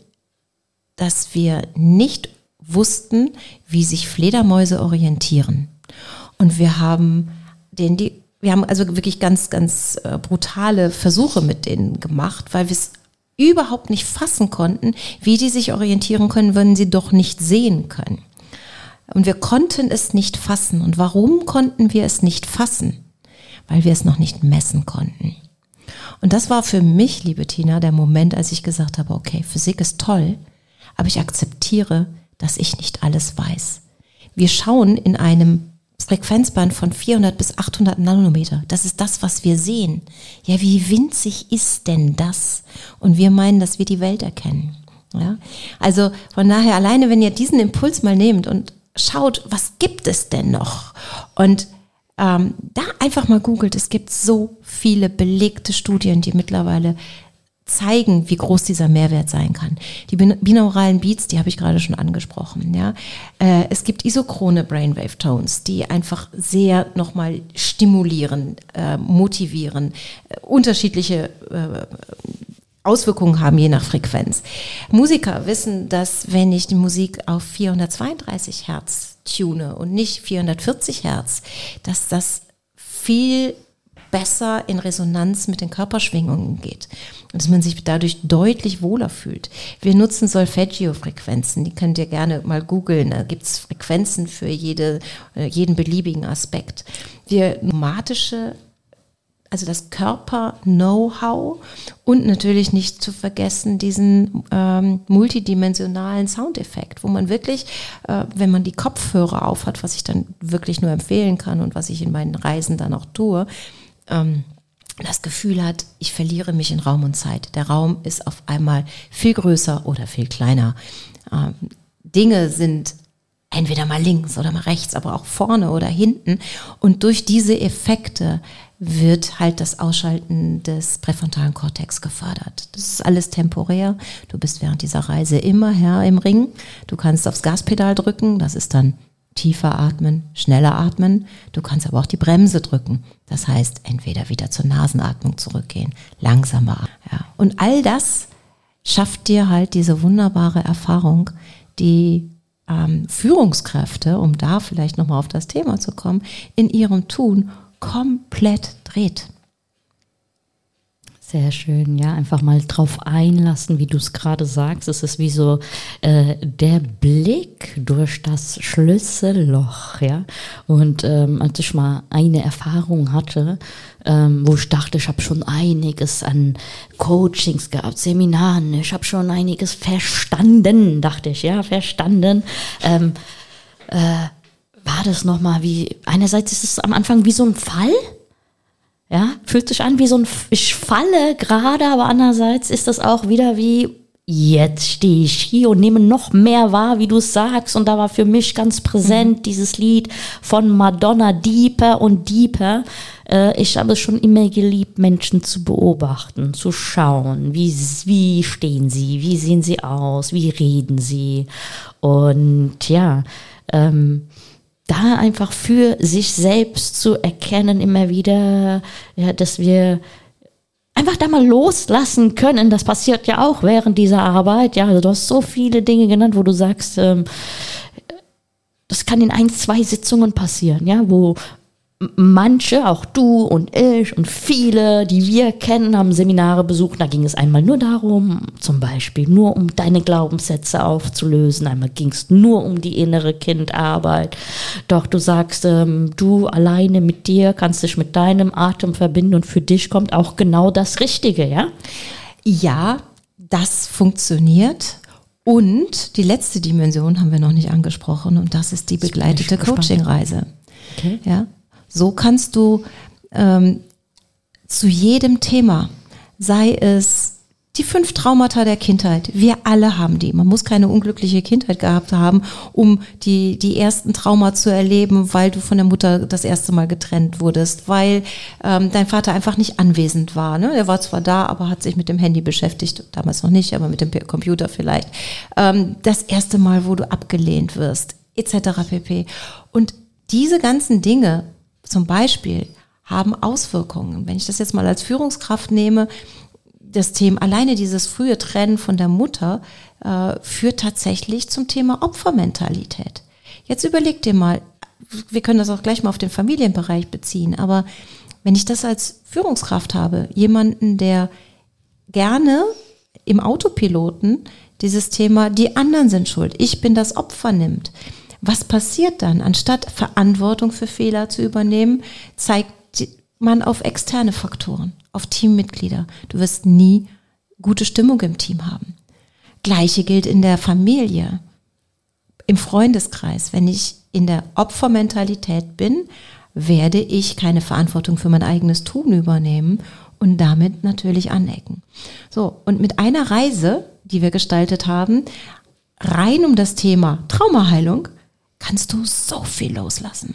dass wir nicht wussten, wie sich Fledermäuse orientieren. Und wir haben den die wir haben also wirklich ganz, ganz äh, brutale Versuche mit denen gemacht, weil wir es überhaupt nicht fassen konnten, wie die sich orientieren können, wenn sie doch nicht sehen können. Und wir konnten es nicht fassen. Und warum konnten wir es nicht fassen? Weil wir es noch nicht messen konnten. Und das war für mich, liebe Tina, der Moment, als ich gesagt habe, okay, Physik ist toll, aber ich akzeptiere, dass ich nicht alles weiß. Wir schauen in einem Frequenzband von 400 bis 800 Nanometer. Das ist das, was wir sehen. Ja, wie winzig ist denn das? Und wir meinen, dass wir die Welt erkennen. Ja? Also von daher, alleine wenn ihr diesen Impuls mal nehmt und schaut, was gibt es denn noch? Und ähm, da einfach mal googelt, es gibt so viele belegte Studien, die mittlerweile zeigen, wie groß dieser Mehrwert sein kann. Die binauralen Beats, die habe ich gerade schon angesprochen. Ja, äh, es gibt isochrone Brainwave Tones, die einfach sehr nochmal stimulieren, äh, motivieren, äh, unterschiedliche Auswirkungen haben je nach Frequenz. Musiker wissen, dass wenn ich die Musik auf 432 Hertz tune und nicht 440 Hertz, dass das viel besser in Resonanz mit den Körperschwingungen geht und dass man sich dadurch deutlich wohler fühlt. Wir nutzen Solfeggio-Frequenzen, die könnt ihr gerne mal googeln. Da gibt es Frequenzen für jede, äh, jeden beliebigen Aspekt. Wir nomatische also das Körper-Know-how und natürlich nicht zu vergessen diesen ähm, multidimensionalen Soundeffekt, wo man wirklich, äh, wenn man die Kopfhörer aufhat, was ich dann wirklich nur empfehlen kann und was ich in meinen Reisen dann auch tue, ähm, das Gefühl hat, ich verliere mich in Raum und Zeit. Der Raum ist auf einmal viel größer oder viel kleiner. Ähm, Dinge sind entweder mal links oder mal rechts, aber auch vorne oder hinten. Und durch diese Effekte wird halt das Ausschalten des präfrontalen Kortex gefördert. Das ist alles temporär. Du bist während dieser Reise immer Herr im Ring. Du kannst aufs Gaspedal drücken, das ist dann tiefer atmen, schneller atmen. Du kannst aber auch die Bremse drücken. Das heißt, entweder wieder zur Nasenatmung zurückgehen, langsamer. Ja. Und all das schafft dir halt diese wunderbare Erfahrung, die ähm, Führungskräfte, um da vielleicht nochmal auf das Thema zu kommen, in ihrem Tun komplett dreht. Sehr schön, ja, einfach mal drauf einlassen, wie du es gerade sagst. Es ist wie so äh, der Blick durch das Schlüsselloch, ja. Und ähm, als ich mal eine Erfahrung hatte, ähm, wo ich dachte, ich habe schon einiges an Coachings gehabt, Seminaren, ich habe schon einiges verstanden, dachte ich, ja, verstanden. Ähm, äh, war das nochmal wie, einerseits ist es am Anfang wie so ein Fall, ja, fühlt sich an wie so ein, ich falle gerade, aber andererseits ist das auch wieder wie, jetzt stehe ich hier und nehme noch mehr wahr, wie du es sagst. Und da war für mich ganz präsent mhm. dieses Lied von Madonna, Deeper und Deeper. Äh, ich habe es schon immer geliebt, Menschen zu beobachten, zu schauen, wie, wie stehen sie, wie sehen sie aus, wie reden sie. Und ja, ähm, da einfach für sich selbst zu erkennen, immer wieder, ja, dass wir einfach da mal loslassen können. Das passiert ja auch während dieser Arbeit. Ja, also du hast so viele Dinge genannt, wo du sagst, ähm, das kann in ein, zwei Sitzungen passieren, ja, wo manche, auch du und ich und viele, die wir kennen, haben Seminare besucht. Da ging es einmal nur darum, zum Beispiel nur um deine Glaubenssätze aufzulösen. Einmal ging es nur um die innere Kindarbeit. Doch du sagst, ähm, du alleine mit dir kannst dich mit deinem Atem verbinden und für dich kommt auch genau das Richtige, ja? Ja, das funktioniert. Und die letzte Dimension haben wir noch nicht angesprochen und das ist die begleitete Coachingreise. Okay. Ja, so kannst du ähm, zu jedem Thema, sei es die fünf Traumata der Kindheit, wir alle haben die. Man muss keine unglückliche Kindheit gehabt haben, um die, die ersten Trauma zu erleben, weil du von der Mutter das erste Mal getrennt wurdest, weil ähm, dein Vater einfach nicht anwesend war. Ne? Er war zwar da, aber hat sich mit dem Handy beschäftigt, damals noch nicht, aber mit dem Computer vielleicht. Ähm, das erste Mal, wo du abgelehnt wirst, etc. pp. Und diese ganzen Dinge zum Beispiel haben Auswirkungen. Wenn ich das jetzt mal als Führungskraft nehme, das Thema, alleine dieses frühe Trennen von der Mutter äh, führt tatsächlich zum Thema Opfermentalität. Jetzt überleg dir mal, wir können das auch gleich mal auf den Familienbereich beziehen, aber wenn ich das als Führungskraft habe, jemanden, der gerne im Autopiloten dieses Thema, die anderen sind schuld, ich bin das Opfer nimmt, was passiert dann? Anstatt Verantwortung für Fehler zu übernehmen, zeigt man auf externe Faktoren, auf Teammitglieder. Du wirst nie gute Stimmung im Team haben. Gleiche gilt in der Familie, im Freundeskreis. Wenn ich in der Opfermentalität bin, werde ich keine Verantwortung für mein eigenes Tun übernehmen und damit natürlich anecken. So, und mit einer Reise, die wir gestaltet haben, rein um das Thema Traumaheilung, kannst du so viel loslassen.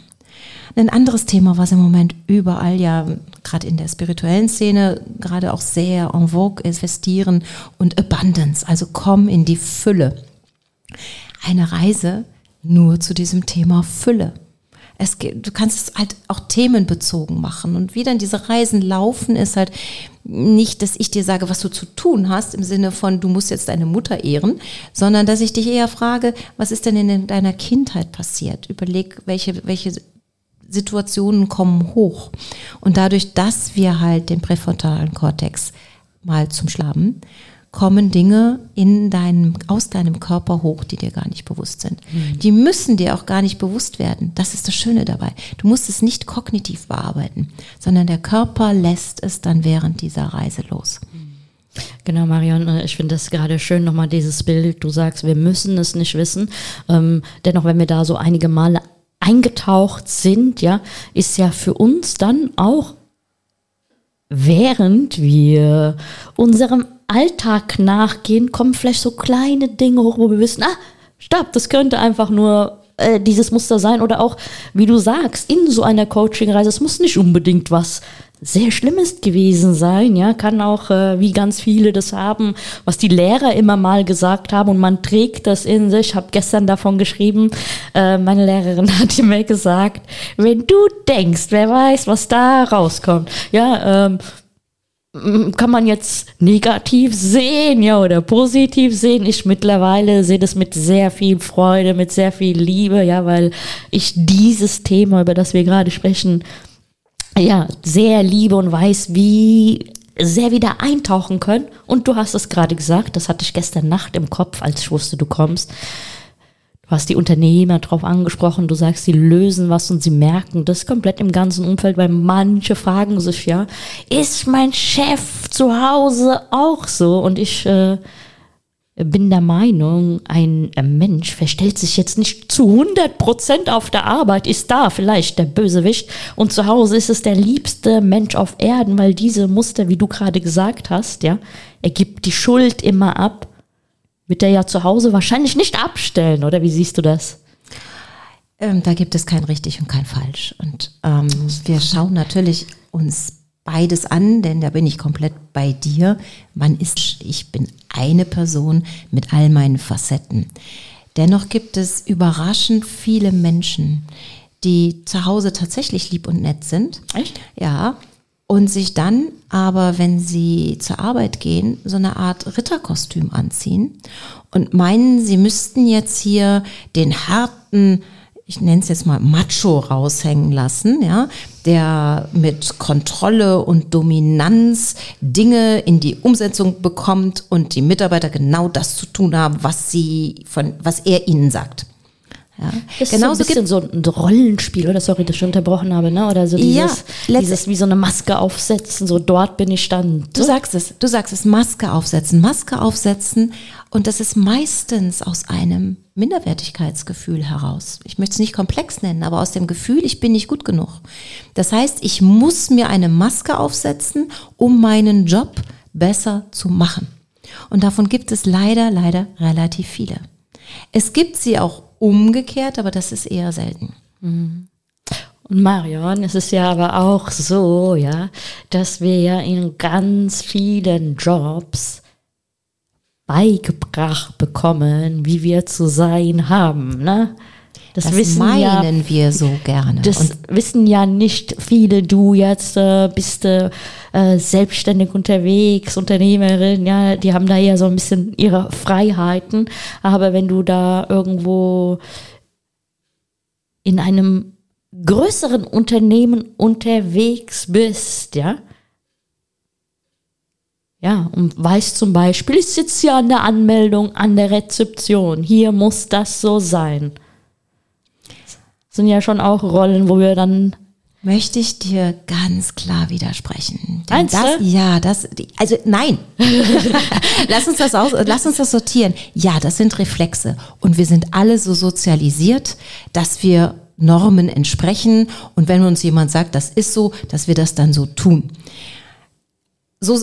Ein anderes Thema, was im Moment überall ja, gerade in der spirituellen Szene, gerade auch sehr en vogue ist, Vestieren und Abundance, also komm in die Fülle. Eine Reise nur zu diesem Thema Fülle. Es, du kannst es halt auch themenbezogen machen. Und wie dann diese Reisen laufen, ist halt nicht, dass ich dir sage, was du zu tun hast, im Sinne von, du musst jetzt deine Mutter ehren, sondern dass ich dich eher frage, was ist denn in deiner Kindheit passiert? Überleg, welche, welche Situationen kommen hoch. Und dadurch, dass wir halt den präfrontalen Kortex mal zum Schlafen, kommen Dinge in deinem, aus deinem Körper hoch, die dir gar nicht bewusst sind. Mhm. Die müssen dir auch gar nicht bewusst werden. Das ist das Schöne dabei. Du musst es nicht kognitiv bearbeiten, sondern der Körper lässt es dann während dieser Reise los. Genau, Marion, äh, ich finde das gerade schön, nochmal dieses Bild. Du sagst, wir müssen es nicht wissen. Ähm, dennoch, wenn wir da so einige Male eingetaucht sind, ja, ist ja für uns dann auch während wir unserem Alltag nachgehen, kommen vielleicht so kleine Dinge hoch, wo wir wissen, ah, stopp, das könnte einfach nur äh, dieses Muster sein. Oder auch, wie du sagst, in so einer Coaching-Reise, es muss nicht unbedingt was sehr Schlimmes gewesen sein, ja, kann auch, äh, wie ganz viele das haben, was die Lehrer immer mal gesagt haben und man trägt das in sich. Ich habe gestern davon geschrieben, äh, meine Lehrerin hat mir gesagt, wenn du denkst, wer weiß, was da rauskommt, ja, ähm, kann man jetzt negativ sehen, ja, oder positiv sehen. Ich mittlerweile sehe das mit sehr viel Freude, mit sehr viel Liebe, ja, weil ich dieses Thema, über das wir gerade sprechen, ja, sehr liebe und weiß, wie sehr wieder eintauchen können. Und du hast es gerade gesagt, das hatte ich gestern Nacht im Kopf, als ich wusste, du kommst. Du hast die Unternehmer drauf angesprochen, du sagst, sie lösen was und sie merken das komplett im ganzen Umfeld, weil manche fragen sich ja, ist mein Chef zu Hause auch so? Und ich äh, bin der Meinung, ein Mensch verstellt sich jetzt nicht zu 100 Prozent auf der Arbeit, ist da vielleicht der Bösewicht und zu Hause ist es der liebste Mensch auf Erden, weil diese Muster, wie du gerade gesagt hast, ja, er gibt die Schuld immer ab, wird er ja zu Hause wahrscheinlich nicht abstellen, oder wie siehst du das? Ähm, da gibt es kein richtig und kein falsch. Und ähm, wir schauen natürlich uns beides an, denn da bin ich komplett bei dir. Man ist, ich bin eine Person mit all meinen Facetten. Dennoch gibt es überraschend viele Menschen, die zu Hause tatsächlich lieb und nett sind. Echt? Ja. Und sich dann aber, wenn sie zur Arbeit gehen, so eine Art Ritterkostüm anziehen und meinen, sie müssten jetzt hier den harten ich nenne es jetzt mal Macho raushängen lassen, ja, der mit Kontrolle und Dominanz Dinge in die Umsetzung bekommt und die Mitarbeiter genau das zu tun haben, was sie von, was er ihnen sagt. Ja. Das Genauso ist so ein bisschen so ein Rollenspiel, oder sorry, dass ich unterbrochen habe, ne? Oder so dieses, ja, dieses wie so eine Maske aufsetzen, so dort bin ich dann. Du sagst es, du sagst es, Maske aufsetzen, Maske aufsetzen und das ist meistens aus einem Minderwertigkeitsgefühl heraus. Ich möchte es nicht komplex nennen, aber aus dem Gefühl, ich bin nicht gut genug. Das heißt, ich muss mir eine Maske aufsetzen, um meinen Job besser zu machen. Und davon gibt es leider, leider relativ viele. Es gibt sie auch umgekehrt, aber das ist eher selten. Mhm. Und Marion, es ist ja aber auch so, ja, dass wir ja in ganz vielen Jobs beigebracht bekommen, wie wir zu sein haben, ne? Das, das wissen meinen ja, wir so gerne. Das und wissen ja nicht viele. Du jetzt äh, bist äh, selbstständig unterwegs, Unternehmerin, ja, die haben da ja so ein bisschen ihre Freiheiten. Aber wenn du da irgendwo in einem größeren Unternehmen unterwegs bist, ja, ja, und weiß zum Beispiel, ich sitze ja an der Anmeldung an der Rezeption, hier muss das so sein sind ja schon auch Rollen, wo wir dann möchte ich dir ganz klar widersprechen. Denn Meinst das, du? Ja, das, also nein. lass uns das aus, lass uns das sortieren. Ja, das sind Reflexe. Und wir sind alle so sozialisiert, dass wir Normen entsprechen. Und wenn uns jemand sagt, das ist so, dass wir das dann so tun. So,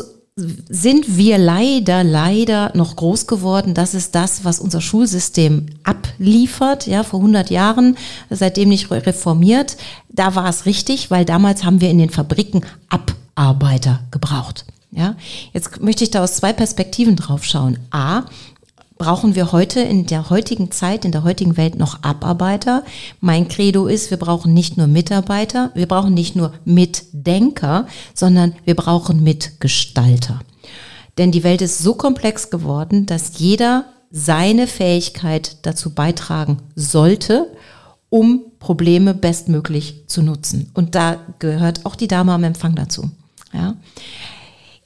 sind wir leider, leider noch groß geworden. Das ist das, was unser Schulsystem abliefert, ja, vor 100 Jahren, seitdem nicht reformiert. Da war es richtig, weil damals haben wir in den Fabriken Abarbeiter gebraucht. Ja, jetzt möchte ich da aus zwei Perspektiven drauf schauen. A, brauchen wir heute in der heutigen Zeit, in der heutigen Welt noch Abarbeiter. Mein Credo ist, wir brauchen nicht nur Mitarbeiter, wir brauchen nicht nur Mitdenker, sondern wir brauchen Mitgestalter. Denn die Welt ist so komplex geworden, dass jeder seine Fähigkeit dazu beitragen sollte, um Probleme bestmöglich zu nutzen. Und da gehört auch die Dame am Empfang dazu. Ja.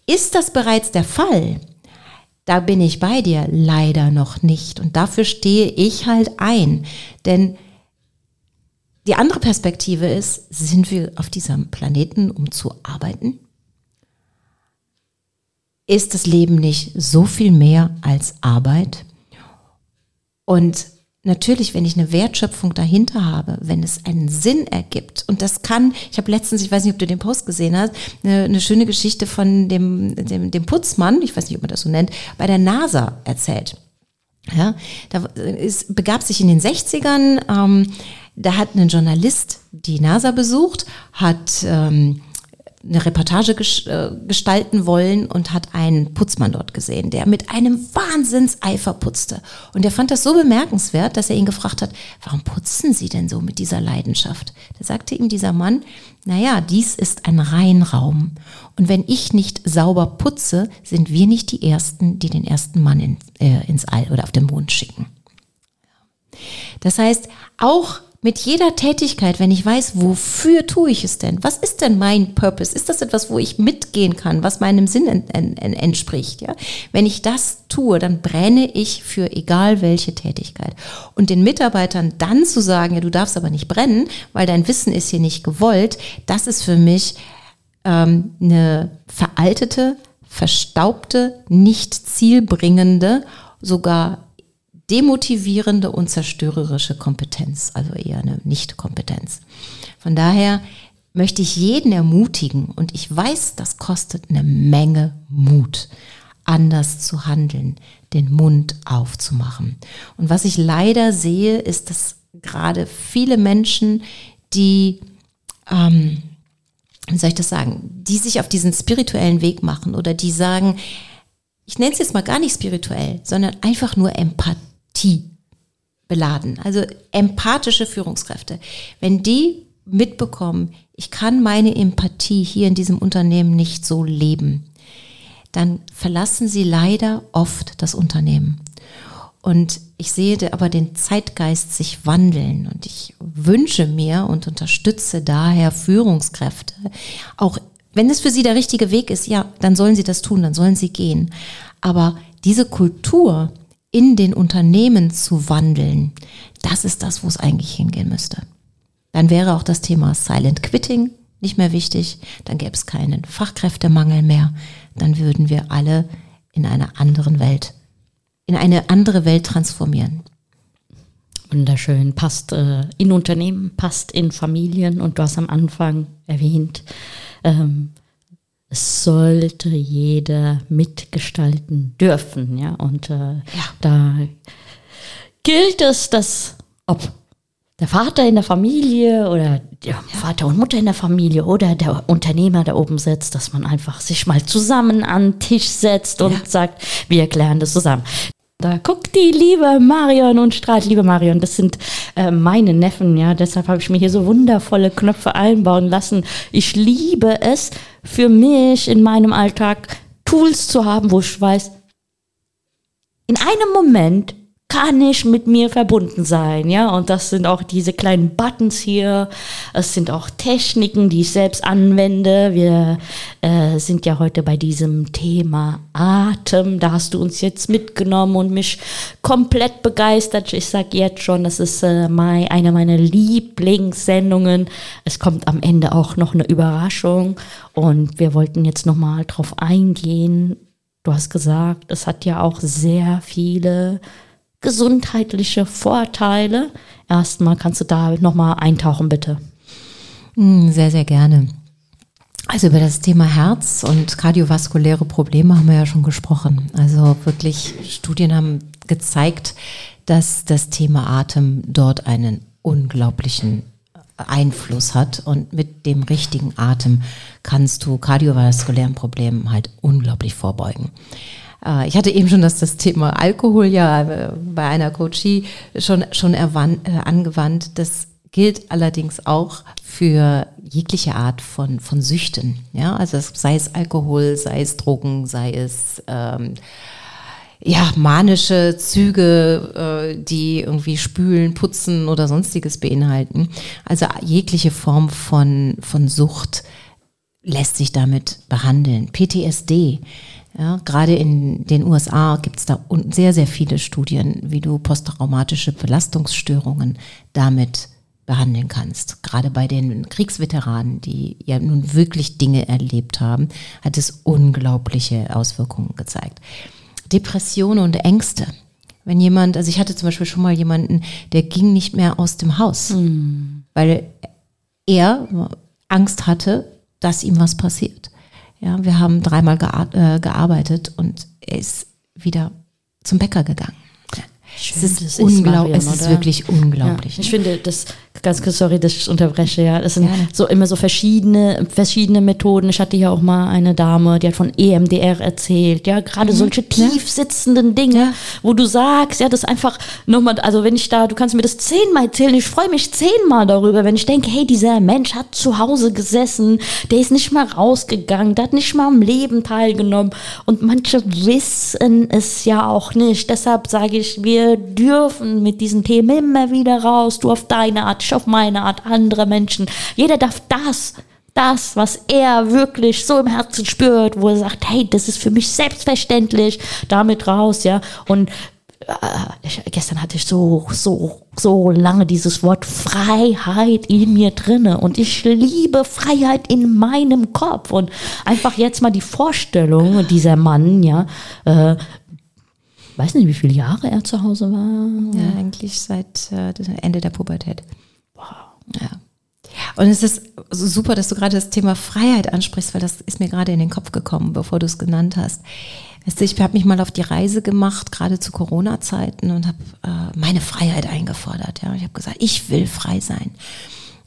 Ist das bereits der Fall, da bin ich bei dir leider noch nicht. Und dafür stehe ich halt ein. Denn die andere Perspektive ist, sind wir auf diesem Planeten, um zu arbeiten? Ist das Leben nicht so viel mehr als Arbeit? Und natürlich, wenn ich eine Wertschöpfung dahinter habe, wenn es einen Sinn ergibt, und das kann, ich habe letztens, ich weiß nicht, ob du den Post gesehen hast, eine, eine schöne Geschichte von dem, dem, dem Putzmann, ich weiß nicht, ob man das so nennt, bei der NASA erzählt. Ja, da ist, begab sich in den 60ern, ähm, da hat ein Journalist die NASA besucht, hat ähm, eine Reportage äh, gestalten wollen und hat einen Putzmann dort gesehen, der mit einem Wahnsinnseifer putzte. Und er fand das so bemerkenswert, dass er ihn gefragt hat, warum putzen Sie denn so mit dieser Leidenschaft? Da sagte ihm dieser Mann, naja, dies ist ein Reinraum. Und wenn ich nicht sauber putze, sind wir nicht die Ersten, die den ersten Mann in, äh, ins All oder auf den Mond schicken. Das heißt, auch mit jeder Tätigkeit, wenn ich weiß, wofür tue ich es denn? Was ist denn mein Purpose? Ist das etwas, wo ich mitgehen kann, was meinem Sinn en, en, en, entspricht? Ja? Wenn ich das tue, dann brenne ich für egal welche Tätigkeit. Und den Mitarbeitern dann zu sagen, ja, du darfst aber nicht brennen, weil dein Wissen ist hier nicht gewollt, das ist für mich ähm, eine veraltete, verstaubte, nicht zielbringende, sogar demotivierende und zerstörerische Kompetenz, also eher eine Nicht-Kompetenz. Von daher möchte ich jeden ermutigen und ich weiß, das kostet eine Menge Mut, anders zu handeln, den Mund aufzumachen. Und was ich leider sehe, ist, dass gerade viele Menschen, die, ähm, wie soll ich das sagen, die sich auf diesen spirituellen Weg machen oder die sagen, ich nenne es jetzt mal gar nicht spirituell, sondern einfach nur Empathie Empathie beladen, also empathische Führungskräfte. Wenn die mitbekommen, ich kann meine Empathie hier in diesem Unternehmen nicht so leben, dann verlassen sie leider oft das Unternehmen. Und ich sehe aber den Zeitgeist sich wandeln und ich wünsche mir und unterstütze daher Führungskräfte, auch wenn es für sie der richtige Weg ist, ja, dann sollen sie das tun, dann sollen sie gehen. Aber diese Kultur, in den Unternehmen zu wandeln, das ist das, wo es eigentlich hingehen müsste. Dann wäre auch das Thema Silent Quitting nicht mehr wichtig, dann gäbe es keinen Fachkräftemangel mehr, dann würden wir alle in einer anderen Welt, in eine andere Welt transformieren. Wunderschön, passt äh, in Unternehmen, passt in Familien und du hast am Anfang erwähnt, ähm, es sollte jeder mitgestalten dürfen, ja. Und äh, ja. da gilt es, dass ob der Vater in der Familie oder der Vater und Mutter in der Familie oder der Unternehmer, der oben sitzt, dass man einfach sich mal zusammen an den Tisch setzt und ja. sagt, wir erklären das zusammen. Da guckt die liebe Marion und strahlt, liebe Marion, das sind äh, meine Neffen, ja, deshalb habe ich mir hier so wundervolle Knöpfe einbauen lassen. Ich liebe es, für mich in meinem Alltag Tools zu haben, wo ich weiß, in einem Moment kann ich mit mir verbunden sein, ja. Und das sind auch diese kleinen Buttons hier. Es sind auch Techniken, die ich selbst anwende. Wir äh, sind ja heute bei diesem Thema Atem. Da hast du uns jetzt mitgenommen und mich komplett begeistert. Ich sag jetzt schon, das ist äh, mein, eine meiner Lieblingssendungen. Es kommt am Ende auch noch eine Überraschung und wir wollten jetzt noch mal drauf eingehen. Du hast gesagt, es hat ja auch sehr viele gesundheitliche Vorteile. Erstmal kannst du da nochmal eintauchen, bitte. Hm, sehr, sehr gerne. Also über das Thema Herz und kardiovaskuläre Probleme haben wir ja schon gesprochen. Also wirklich, Studien haben gezeigt, dass das Thema Atem dort einen unglaublichen Einfluss hat und mit dem richtigen Atem kannst du kardiovaskulären Problemen halt unglaublich vorbeugen. Äh, ich hatte eben schon das, das Thema Alkohol ja äh, bei einer Coachie schon, schon erwandt, äh, angewandt. Das gilt allerdings auch für jegliche Art von, von Süchten. Ja, also sei es Alkohol, sei es Drogen, sei es ähm, ja, manische Züge, äh, die irgendwie spülen, putzen oder sonstiges beinhalten. Also jegliche Form von, von Sucht lässt sich damit behandeln. PTSD ja, gerade in den USA gibt es da sehr, sehr viele Studien, wie du posttraumatische Belastungsstörungen damit behandeln kannst. Gerade bei den Kriegsveteranen, die ja nun wirklich Dinge erlebt haben, hat es unglaubliche Auswirkungen gezeigt. Depressionen und Ängste. Wenn jemand, also ich hatte zum Beispiel schon mal jemanden, der ging nicht mehr aus dem Haus, mhm. weil er Angst hatte, dass ihm was passiert. Ja, wir haben dreimal äh, gearbeitet und er ist wieder zum Bäcker gegangen. Schön, es ist, unglaublich, es ist wirklich unglaublich. Ja, ich finde das ganz kurz, sorry, dass ich unterbreche, ja. Das sind Gerne. so immer so verschiedene, verschiedene Methoden. Ich hatte ja auch mal eine Dame, die hat von EMDR erzählt, ja, gerade mhm. solche tief sitzenden Dinge, ja. wo du sagst, ja, das einfach nochmal, also wenn ich da, du kannst mir das zehnmal erzählen, ich freue mich zehnmal darüber, wenn ich denke, hey, dieser Mensch hat zu Hause gesessen, der ist nicht mal rausgegangen, der hat nicht mal am Leben teilgenommen und manche wissen es ja auch nicht. Deshalb sage ich, wir dürfen mit diesen Themen immer wieder raus, du auf deine Art, auf meine Art, andere Menschen. Jeder darf das, das, was er wirklich so im Herzen spürt, wo er sagt, hey, das ist für mich selbstverständlich, damit raus, ja. Und ich, gestern hatte ich so, so, so lange dieses Wort Freiheit in mir drinne und ich liebe Freiheit in meinem Kopf und einfach jetzt mal die Vorstellung, dieser Mann, ja, äh, weiß nicht, wie viele Jahre er zu Hause war. Ja, eigentlich seit äh, Ende der Pubertät. Ja. Und es ist super, dass du gerade das Thema Freiheit ansprichst, weil das ist mir gerade in den Kopf gekommen, bevor du es genannt hast. Ich habe mich mal auf die Reise gemacht, gerade zu Corona-Zeiten und habe äh, meine Freiheit eingefordert. Ja. Ich habe gesagt, ich will frei sein.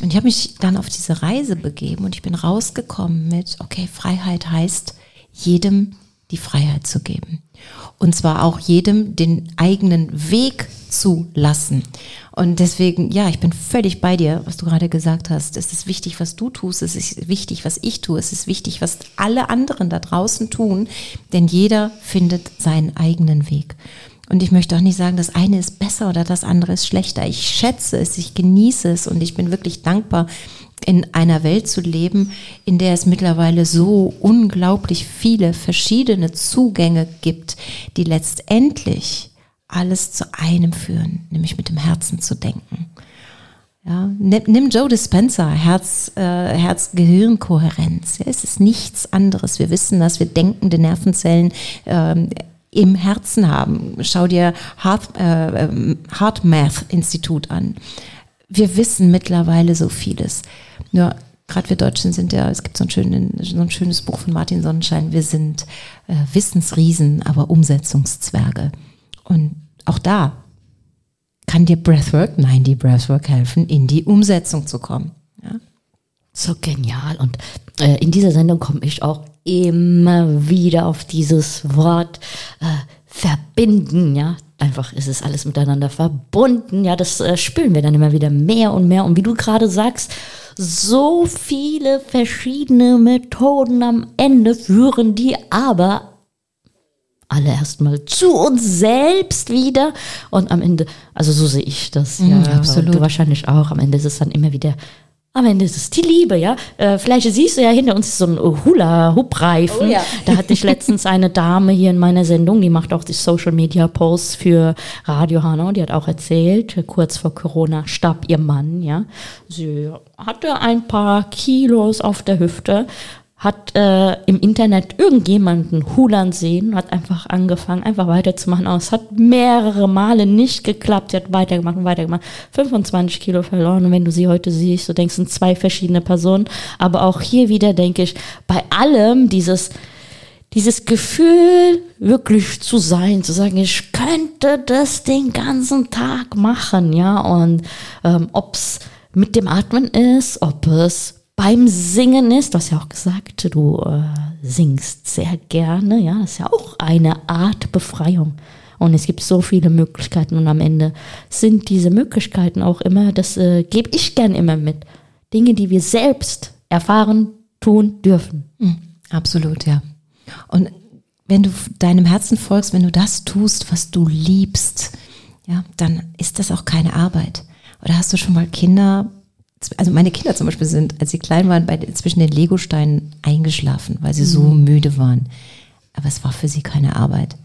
Und ich habe mich dann auf diese Reise begeben und ich bin rausgekommen mit, okay, Freiheit heißt, jedem die Freiheit zu geben. Und zwar auch jedem den eigenen Weg zu lassen. Und deswegen, ja, ich bin völlig bei dir, was du gerade gesagt hast. Es ist wichtig, was du tust. Es ist wichtig, was ich tue. Es ist wichtig, was alle anderen da draußen tun. Denn jeder findet seinen eigenen Weg. Und ich möchte auch nicht sagen, das eine ist besser oder das andere ist schlechter. Ich schätze es, ich genieße es und ich bin wirklich dankbar, in einer Welt zu leben, in der es mittlerweile so unglaublich viele verschiedene Zugänge gibt, die letztendlich alles zu einem führen, nämlich mit dem Herzen zu denken. Ja, nimm, Joe Dispenza, Herz, äh, Herz-Gehirn-Kohärenz. Ja, es ist nichts anderes. Wir wissen, dass wir denkende Nervenzellen ähm, im Herzen haben. Schau dir Heart, äh, ähm, Heart Math Institut an. Wir wissen mittlerweile so vieles. Nur gerade wir Deutschen sind ja, es gibt so ein, schönen, so ein schönes Buch von Martin Sonnenschein, wir sind äh, Wissensriesen, aber Umsetzungszwerge. Und auch da kann dir Breathwork, nein, die Breathwork helfen, in die Umsetzung zu kommen. Ja? So genial. Und äh, in dieser Sendung komme ich auch immer wieder auf dieses Wort äh, verbinden, ja. Einfach ist es alles miteinander verbunden, ja. Das äh, spüren wir dann immer wieder mehr und mehr. Und wie du gerade sagst, so viele verschiedene Methoden am Ende führen die aber alle erstmal zu uns selbst wieder und am Ende, also so sehe ich das, ja, absolut. Du wahrscheinlich auch. Am Ende ist es dann immer wieder am Ende ist es die Liebe, ja. Äh, vielleicht siehst du ja hinter uns so ein Hula-Hoop-Reifen. Oh, ja. Da hatte ich letztens eine Dame hier in meiner Sendung, die macht auch die Social-Media-Posts für Radio Hanau. Die hat auch erzählt, kurz vor Corona starb ihr Mann, ja. Sie hatte ein paar Kilos auf der Hüfte, hat äh, im Internet irgendjemanden hulern sehen, hat einfach angefangen, einfach weiterzumachen. Aber es hat mehrere Male nicht geklappt. Sie hat weitergemacht und weitergemacht. 25 Kilo verloren. Und wenn du sie heute siehst, du denkst, es sind zwei verschiedene Personen. Aber auch hier wieder denke ich, bei allem dieses, dieses Gefühl, wirklich zu sein, zu sagen, ich könnte das den ganzen Tag machen, ja. Und ähm, ob's mit dem Atmen ist, ob es beim Singen ist. Du hast ja auch gesagt, du äh, singst sehr gerne. Ja, das ist ja auch eine Art Befreiung. Und es gibt so viele Möglichkeiten und am Ende sind diese Möglichkeiten auch immer, das äh, gebe ich gern immer mit. Dinge, die wir selbst erfahren, tun dürfen. Mhm, absolut, ja. Und wenn du deinem Herzen folgst, wenn du das tust, was du liebst, ja, dann ist das auch keine Arbeit. Oder hast du schon mal Kinder also meine Kinder zum Beispiel sind, als sie klein waren, bei, zwischen den Legosteinen eingeschlafen, weil sie mhm. so müde waren. Aber es war für sie keine Arbeit.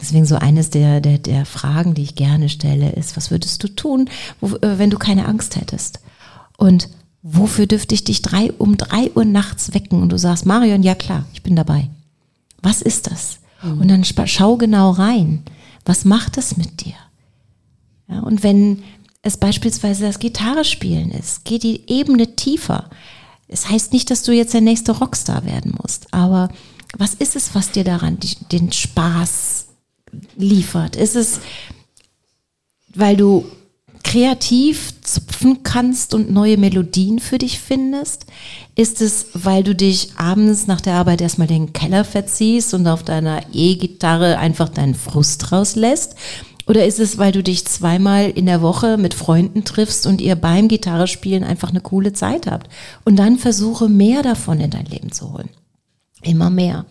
Deswegen so eines der, der, der Fragen, die ich gerne stelle, ist, was würdest du tun, wo, äh, wenn du keine Angst hättest? Und wofür dürfte ich dich drei, um drei Uhr nachts wecken und du sagst, Marion, ja klar, ich bin dabei. Was ist das? Mhm. Und dann schau genau rein. Was macht das mit dir? Ja, und wenn, es beispielsweise das Gitarre spielen ist, geht die Ebene tiefer. Es heißt nicht, dass du jetzt der nächste Rockstar werden musst, aber was ist es, was dir daran den Spaß liefert? Ist es, weil du kreativ zupfen kannst und neue Melodien für dich findest? Ist es, weil du dich abends nach der Arbeit erstmal den Keller verziehst und auf deiner E-Gitarre einfach deinen Frust rauslässt? Oder ist es, weil du dich zweimal in der Woche mit Freunden triffst und ihr beim Gitarre spielen einfach eine coole Zeit habt? Und dann versuche mehr davon in dein Leben zu holen. Immer mehr.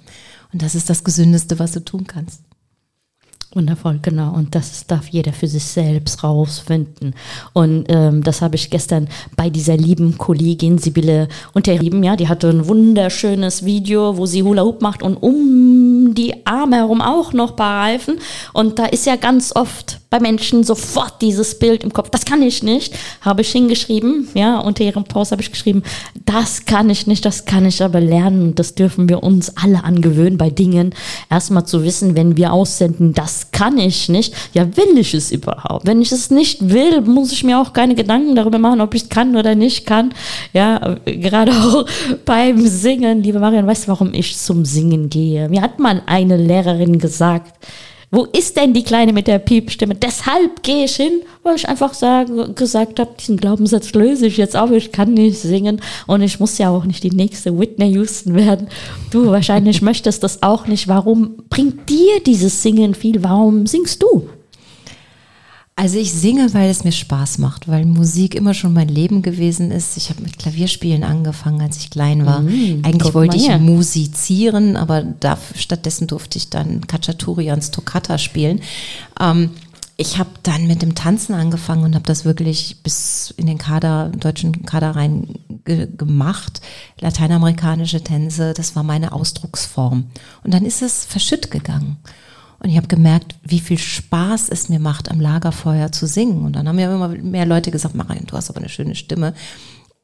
Und das ist das Gesündeste, was du tun kannst. Wundervoll, genau. Und das darf jeder für sich selbst rausfinden. Und ähm, das habe ich gestern bei dieser lieben Kollegin Sibylle unterrieben. Ja, die hatte ein wunderschönes Video, wo sie Hula Hoop macht und um die Arme herum auch noch paar Reifen. Und da ist ja ganz oft bei Menschen sofort dieses Bild im Kopf. Das kann ich nicht, habe ich hingeschrieben. Ja, unter ihrem Post habe ich geschrieben, das kann ich nicht, das kann ich aber lernen. Und das dürfen wir uns alle angewöhnen, bei Dingen erstmal zu wissen, wenn wir aussenden, das kann ich nicht. Ja, will ich es überhaupt? Wenn ich es nicht will, muss ich mir auch keine Gedanken darüber machen, ob ich es kann oder nicht kann. Ja, gerade auch beim Singen. Liebe Marion, weißt du, warum ich zum Singen gehe? Mir hat mal eine Lehrerin gesagt, wo ist denn die Kleine mit der Piepstimme? Deshalb gehe ich hin, weil ich einfach sagen, gesagt habe, diesen Glaubenssatz löse ich jetzt auf, ich kann nicht singen und ich muss ja auch nicht die nächste Whitney Houston werden. Du wahrscheinlich möchtest das auch nicht. Warum bringt dir dieses Singen viel? Warum singst du? Also ich singe, weil es mir Spaß macht, weil Musik immer schon mein Leben gewesen ist. Ich habe mit Klavierspielen angefangen, als ich klein war. Mm, Eigentlich wollte ich musizieren, aber da, stattdessen durfte ich dann Cacciaturians Toccata spielen. Ähm, ich habe dann mit dem Tanzen angefangen und habe das wirklich bis in den Kader, deutschen Kader rein ge gemacht. Lateinamerikanische Tänze, das war meine Ausdrucksform. Und dann ist es verschütt gegangen. Und ich habe gemerkt, wie viel Spaß es mir macht, am Lagerfeuer zu singen. Und dann haben ja immer mehr Leute gesagt, Marion, du hast aber eine schöne Stimme.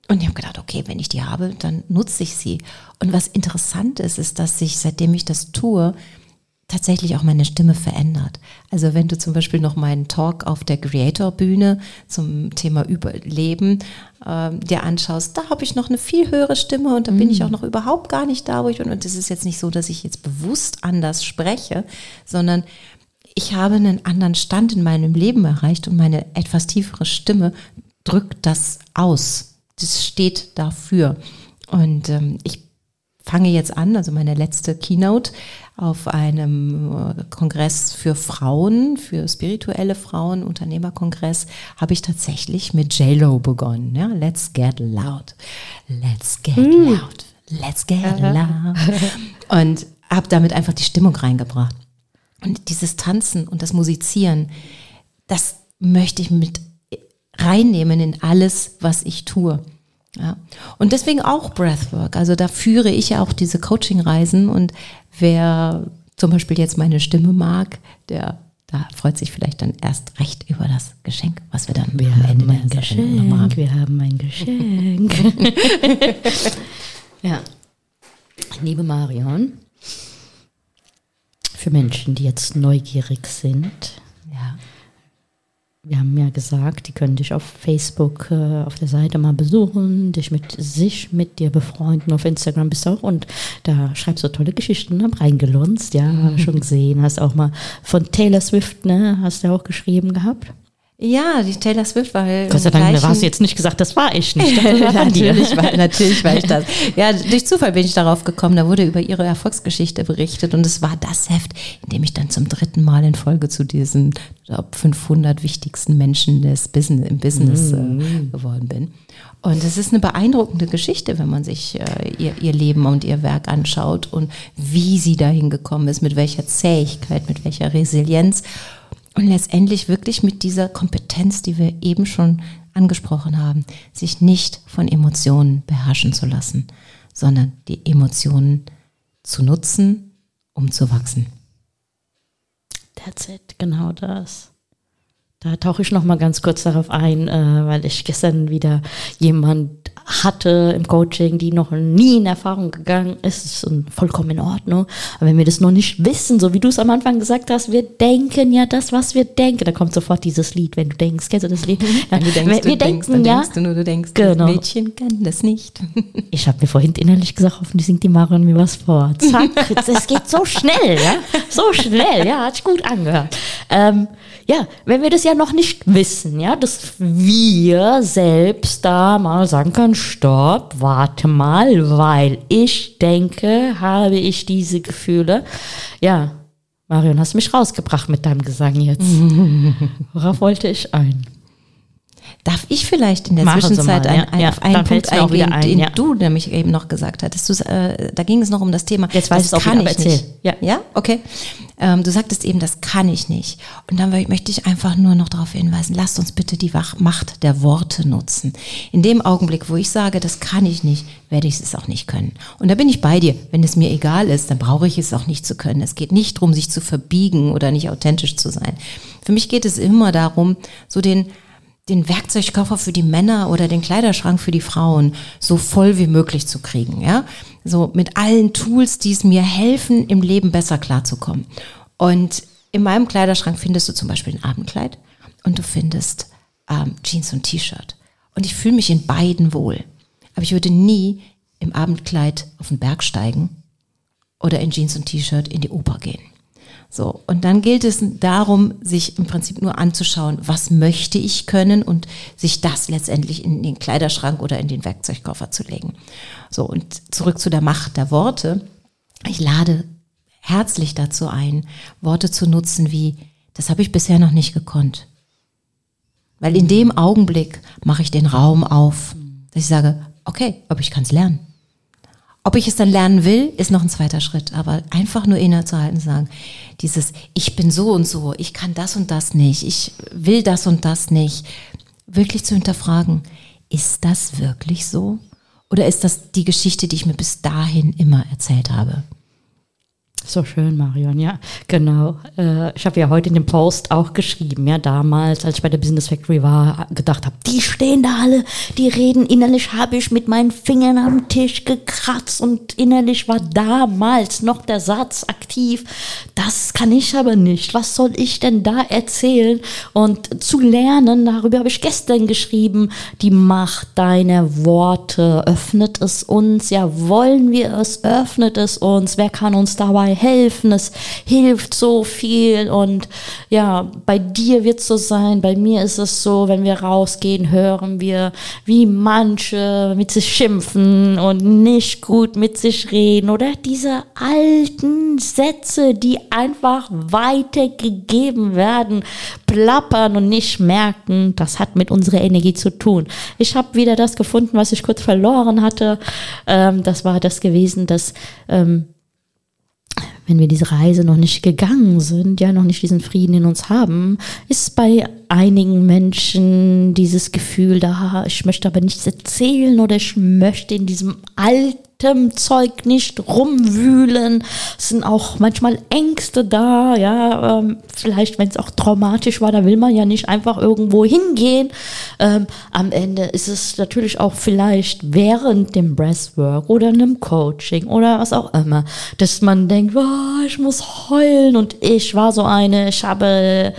Und ich habe gedacht, okay, wenn ich die habe, dann nutze ich sie. Und was interessant ist, ist, dass sich, seitdem ich das tue, tatsächlich auch meine Stimme verändert. Also wenn du zum Beispiel noch meinen Talk auf der Creator-Bühne zum Thema Überleben äh, dir anschaust, da habe ich noch eine viel höhere Stimme und da bin ich mm. auch noch überhaupt gar nicht da, wo ich bin. Und es ist jetzt nicht so, dass ich jetzt bewusst anders spreche, sondern ich habe einen anderen Stand in meinem Leben erreicht und meine etwas tiefere Stimme drückt das aus. Das steht dafür. Und ähm, ich fange jetzt an, also meine letzte Keynote auf einem äh, Kongress für Frauen, für spirituelle Frauen, Unternehmerkongress, habe ich tatsächlich mit JLo begonnen. Ja? Let's get loud. Let's get mm. loud. Let's get loud. Und habe damit einfach die Stimmung reingebracht. Und dieses Tanzen und das Musizieren, das möchte ich mit reinnehmen in alles, was ich tue. Ja. Und deswegen auch Breathwork. Also da führe ich ja auch diese Coaching-Reisen und wer zum Beispiel jetzt meine Stimme mag, der da freut sich vielleicht dann erst recht über das Geschenk, was wir dann wir am Ende haben ein Geschenk, haben. Wir haben ein Geschenk. ja. Liebe Marion, für Menschen, die jetzt neugierig sind, wir haben ja gesagt, die können dich auf Facebook äh, auf der Seite mal besuchen, dich mit sich mit dir befreunden. Auf Instagram bist du auch und da schreibst du tolle Geschichten, hab reingelunzt, ja, schon gesehen. Hast auch mal von Taylor Swift, ne, hast du auch geschrieben gehabt. Ja, die Taylor Swift war. Gott sei Dank, hast du jetzt nicht gesagt, das war ich nicht. War natürlich, war, natürlich war ich das. Ja, durch Zufall bin ich darauf gekommen. Da wurde über ihre Erfolgsgeschichte berichtet und es war das Heft, in dem ich dann zum dritten Mal in Folge zu diesen glaub, 500 wichtigsten Menschen des Business, im Business mm. äh, geworden bin. Und es ist eine beeindruckende Geschichte, wenn man sich äh, ihr, ihr Leben und ihr Werk anschaut und wie sie dahin gekommen ist, mit welcher Zähigkeit, mit welcher Resilienz und letztendlich wirklich mit dieser Kompetenz, die wir eben schon angesprochen haben, sich nicht von Emotionen beherrschen zu lassen, sondern die Emotionen zu nutzen, um zu wachsen. That's it, genau das. Da tauche ich noch mal ganz kurz darauf ein, äh, weil ich gestern wieder jemand hatte im Coaching, die noch nie in Erfahrung gegangen ist, ist vollkommen in Ordnung. Aber wenn wir das noch nicht wissen, so wie du es am Anfang gesagt hast, wir denken ja das, was wir denken. Da kommt sofort dieses Lied, wenn du denkst. Kennst du das Lied? Ja, du denkst, wir, wir du denken, denkst, ja. Denkst du nur, du denkst, genau. das Mädchen kann das nicht. Ich habe mir vorhin innerlich gesagt, hoffentlich singt die Marion mir was vor. Zack, es geht so schnell, ja, so schnell, ja, hat sich gut angehört. Ähm, ja, wenn wir das ja noch nicht wissen, ja, dass wir selbst da mal sagen können, stopp, warte mal, weil ich denke, habe ich diese Gefühle. Ja, Marion, hast mich rausgebracht mit deinem Gesang jetzt. Worauf wollte ich ein? Darf ich vielleicht in der Machen Zwischenzeit mal, ein, ein, ja, auf einen Punkt eingehen, ein, den ja. du nämlich eben noch gesagt hattest? Äh, da ging es noch um das Thema. Jetzt weiß das ich auch kann wieder, ich nicht. Ja. ja, okay. Ähm, du sagtest eben, das kann ich nicht. Und dann möchte ich einfach nur noch darauf hinweisen, lasst uns bitte die Macht der Worte nutzen. In dem Augenblick, wo ich sage, das kann ich nicht, werde ich es auch nicht können. Und da bin ich bei dir. Wenn es mir egal ist, dann brauche ich es auch nicht zu können. Es geht nicht darum, sich zu verbiegen oder nicht authentisch zu sein. Für mich geht es immer darum, so den den Werkzeugkoffer für die Männer oder den Kleiderschrank für die Frauen so voll wie möglich zu kriegen, ja? So mit allen Tools, die es mir helfen, im Leben besser klarzukommen. Und in meinem Kleiderschrank findest du zum Beispiel ein Abendkleid und du findest ähm, Jeans und T-Shirt. Und ich fühle mich in beiden wohl. Aber ich würde nie im Abendkleid auf den Berg steigen oder in Jeans und T-Shirt in die Oper gehen. So, und dann gilt es darum, sich im Prinzip nur anzuschauen, was möchte ich können und sich das letztendlich in den Kleiderschrank oder in den Werkzeugkoffer zu legen. So, und zurück zu der Macht der Worte. Ich lade herzlich dazu ein, Worte zu nutzen wie, das habe ich bisher noch nicht gekonnt. Weil in dem Augenblick mache ich den Raum auf, dass ich sage, okay, aber ich kann es lernen. Ob ich es dann lernen will, ist noch ein zweiter Schritt. Aber einfach nur innezuhalten, sagen, dieses, ich bin so und so, ich kann das und das nicht, ich will das und das nicht, wirklich zu hinterfragen, ist das wirklich so? Oder ist das die Geschichte, die ich mir bis dahin immer erzählt habe? So schön, Marion, ja, genau. Äh, ich habe ja heute in dem Post auch geschrieben, ja, damals, als ich bei der Business Factory war, gedacht habe, die stehen da alle, die reden, innerlich habe ich mit meinen Fingern am Tisch gekratzt und innerlich war damals noch der Satz aktiv, das kann ich aber nicht, was soll ich denn da erzählen? Und zu lernen, darüber habe ich gestern geschrieben, die Macht deiner Worte, öffnet es uns, ja, wollen wir es, öffnet es uns, wer kann uns dabei helfen, es hilft so viel und ja, bei dir wird es so sein, bei mir ist es so, wenn wir rausgehen, hören wir, wie manche mit sich schimpfen und nicht gut mit sich reden oder diese alten Sätze, die einfach weitergegeben werden, plappern und nicht merken, das hat mit unserer Energie zu tun. Ich habe wieder das gefunden, was ich kurz verloren hatte. Ähm, das war das gewesen, dass ähm, wenn wir diese Reise noch nicht gegangen sind, ja noch nicht diesen Frieden in uns haben, ist bei einigen Menschen dieses Gefühl da, ich möchte aber nichts erzählen oder ich möchte in diesem alten Zeug nicht rumwühlen. Es sind auch manchmal Ängste da, ja, ähm, vielleicht wenn es auch traumatisch war, da will man ja nicht einfach irgendwo hingehen. Ähm, am Ende ist es natürlich auch vielleicht während dem Breathwork oder einem Coaching oder was auch immer, dass man denkt, oh, ich muss heulen und ich war so eine, ich habe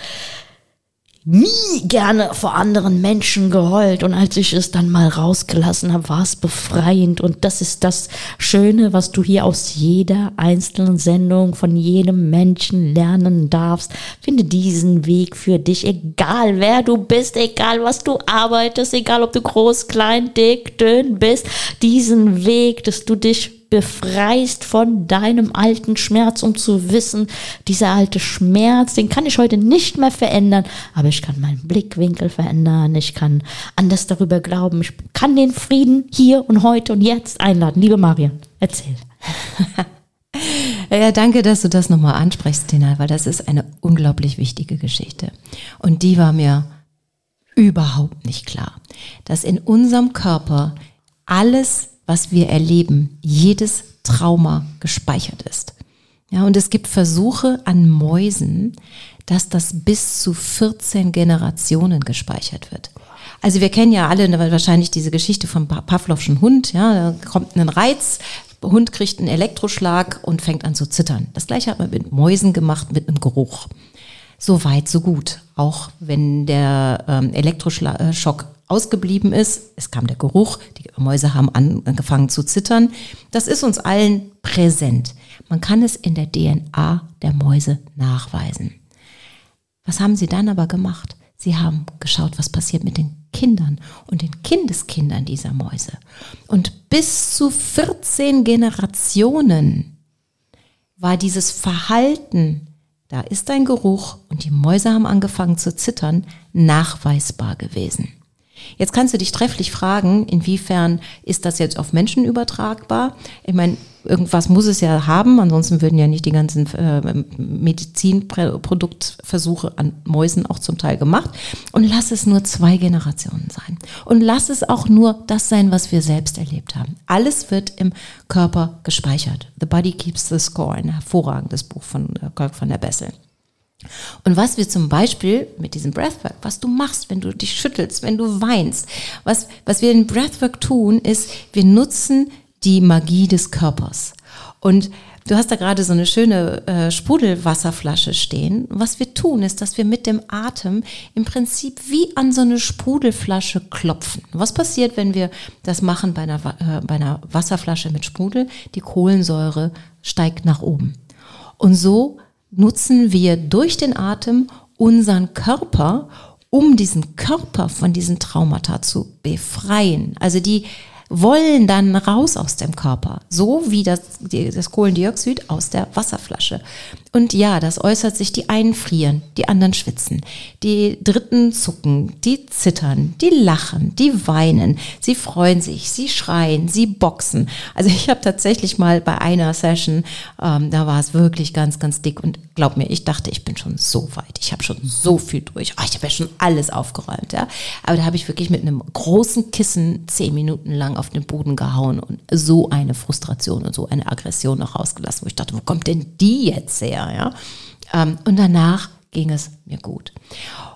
nie gerne vor anderen Menschen geheult. Und als ich es dann mal rausgelassen habe, war es befreiend. Und das ist das Schöne, was du hier aus jeder einzelnen Sendung von jedem Menschen lernen darfst. Finde diesen Weg für dich, egal wer du bist, egal was du arbeitest, egal ob du groß, klein, dick, dünn bist, diesen Weg, dass du befreist von deinem alten Schmerz, um zu wissen, dieser alte Schmerz, den kann ich heute nicht mehr verändern, aber ich kann meinen Blickwinkel verändern, ich kann anders darüber glauben, ich kann den Frieden hier und heute und jetzt einladen. Liebe Marion, erzähl. Ja, danke, dass du das nochmal ansprichst, Tina, weil das ist eine unglaublich wichtige Geschichte. Und die war mir überhaupt nicht klar, dass in unserem Körper alles was wir erleben, jedes Trauma gespeichert ist. Ja, und es gibt Versuche an Mäusen, dass das bis zu 14 Generationen gespeichert wird. Also wir kennen ja alle wahrscheinlich diese Geschichte vom Pavlovschen Hund. Ja, da kommt ein Reiz, Hund kriegt einen Elektroschlag und fängt an zu zittern. Das gleiche hat man mit Mäusen gemacht, mit einem Geruch. So weit, so gut. Auch wenn der ähm, Elektroschock ausgeblieben ist. Es kam der Geruch, die Mäuse haben angefangen zu zittern. Das ist uns allen präsent. Man kann es in der DNA der Mäuse nachweisen. Was haben sie dann aber gemacht? Sie haben geschaut, was passiert mit den Kindern und den Kindeskindern dieser Mäuse. Und bis zu 14 Generationen war dieses Verhalten, da ist ein Geruch und die Mäuse haben angefangen zu zittern, nachweisbar gewesen. Jetzt kannst du dich trefflich fragen, inwiefern ist das jetzt auf Menschen übertragbar? Ich meine, irgendwas muss es ja haben, ansonsten würden ja nicht die ganzen äh, Medizinproduktversuche an Mäusen auch zum Teil gemacht. Und lass es nur zwei Generationen sein. Und lass es auch nur das sein, was wir selbst erlebt haben. Alles wird im Körper gespeichert. The Body Keeps the Score, ein hervorragendes Buch von Kirk von der Bessel. Und was wir zum Beispiel mit diesem Breathwork, was du machst, wenn du dich schüttelst, wenn du weinst, was, was wir in Breathwork tun, ist, wir nutzen die Magie des Körpers. Und du hast da gerade so eine schöne äh, Sprudelwasserflasche stehen. Was wir tun, ist, dass wir mit dem Atem im Prinzip wie an so eine Sprudelflasche klopfen. Was passiert, wenn wir das machen bei einer, äh, bei einer Wasserflasche mit Sprudel? Die Kohlensäure steigt nach oben. Und so nutzen wir durch den Atem unseren Körper, um diesen Körper von diesen Traumata zu befreien. Also die wollen dann raus aus dem Körper, so wie das, das Kohlendioxid aus der Wasserflasche. Und ja, das äußert sich, die einen frieren, die anderen schwitzen, die Dritten zucken, die zittern, die lachen, die weinen, sie freuen sich, sie schreien, sie boxen. Also ich habe tatsächlich mal bei einer Session, ähm, da war es wirklich ganz, ganz dick und glaub mir, ich dachte, ich bin schon so weit, ich habe schon so viel durch, oh, ich habe ja schon alles aufgeräumt, ja. Aber da habe ich wirklich mit einem großen Kissen zehn Minuten lang auf den Boden gehauen und so eine Frustration und so eine Aggression noch rausgelassen, wo ich dachte, wo kommt denn die jetzt her? Ja? Ähm, und danach ging es mir gut.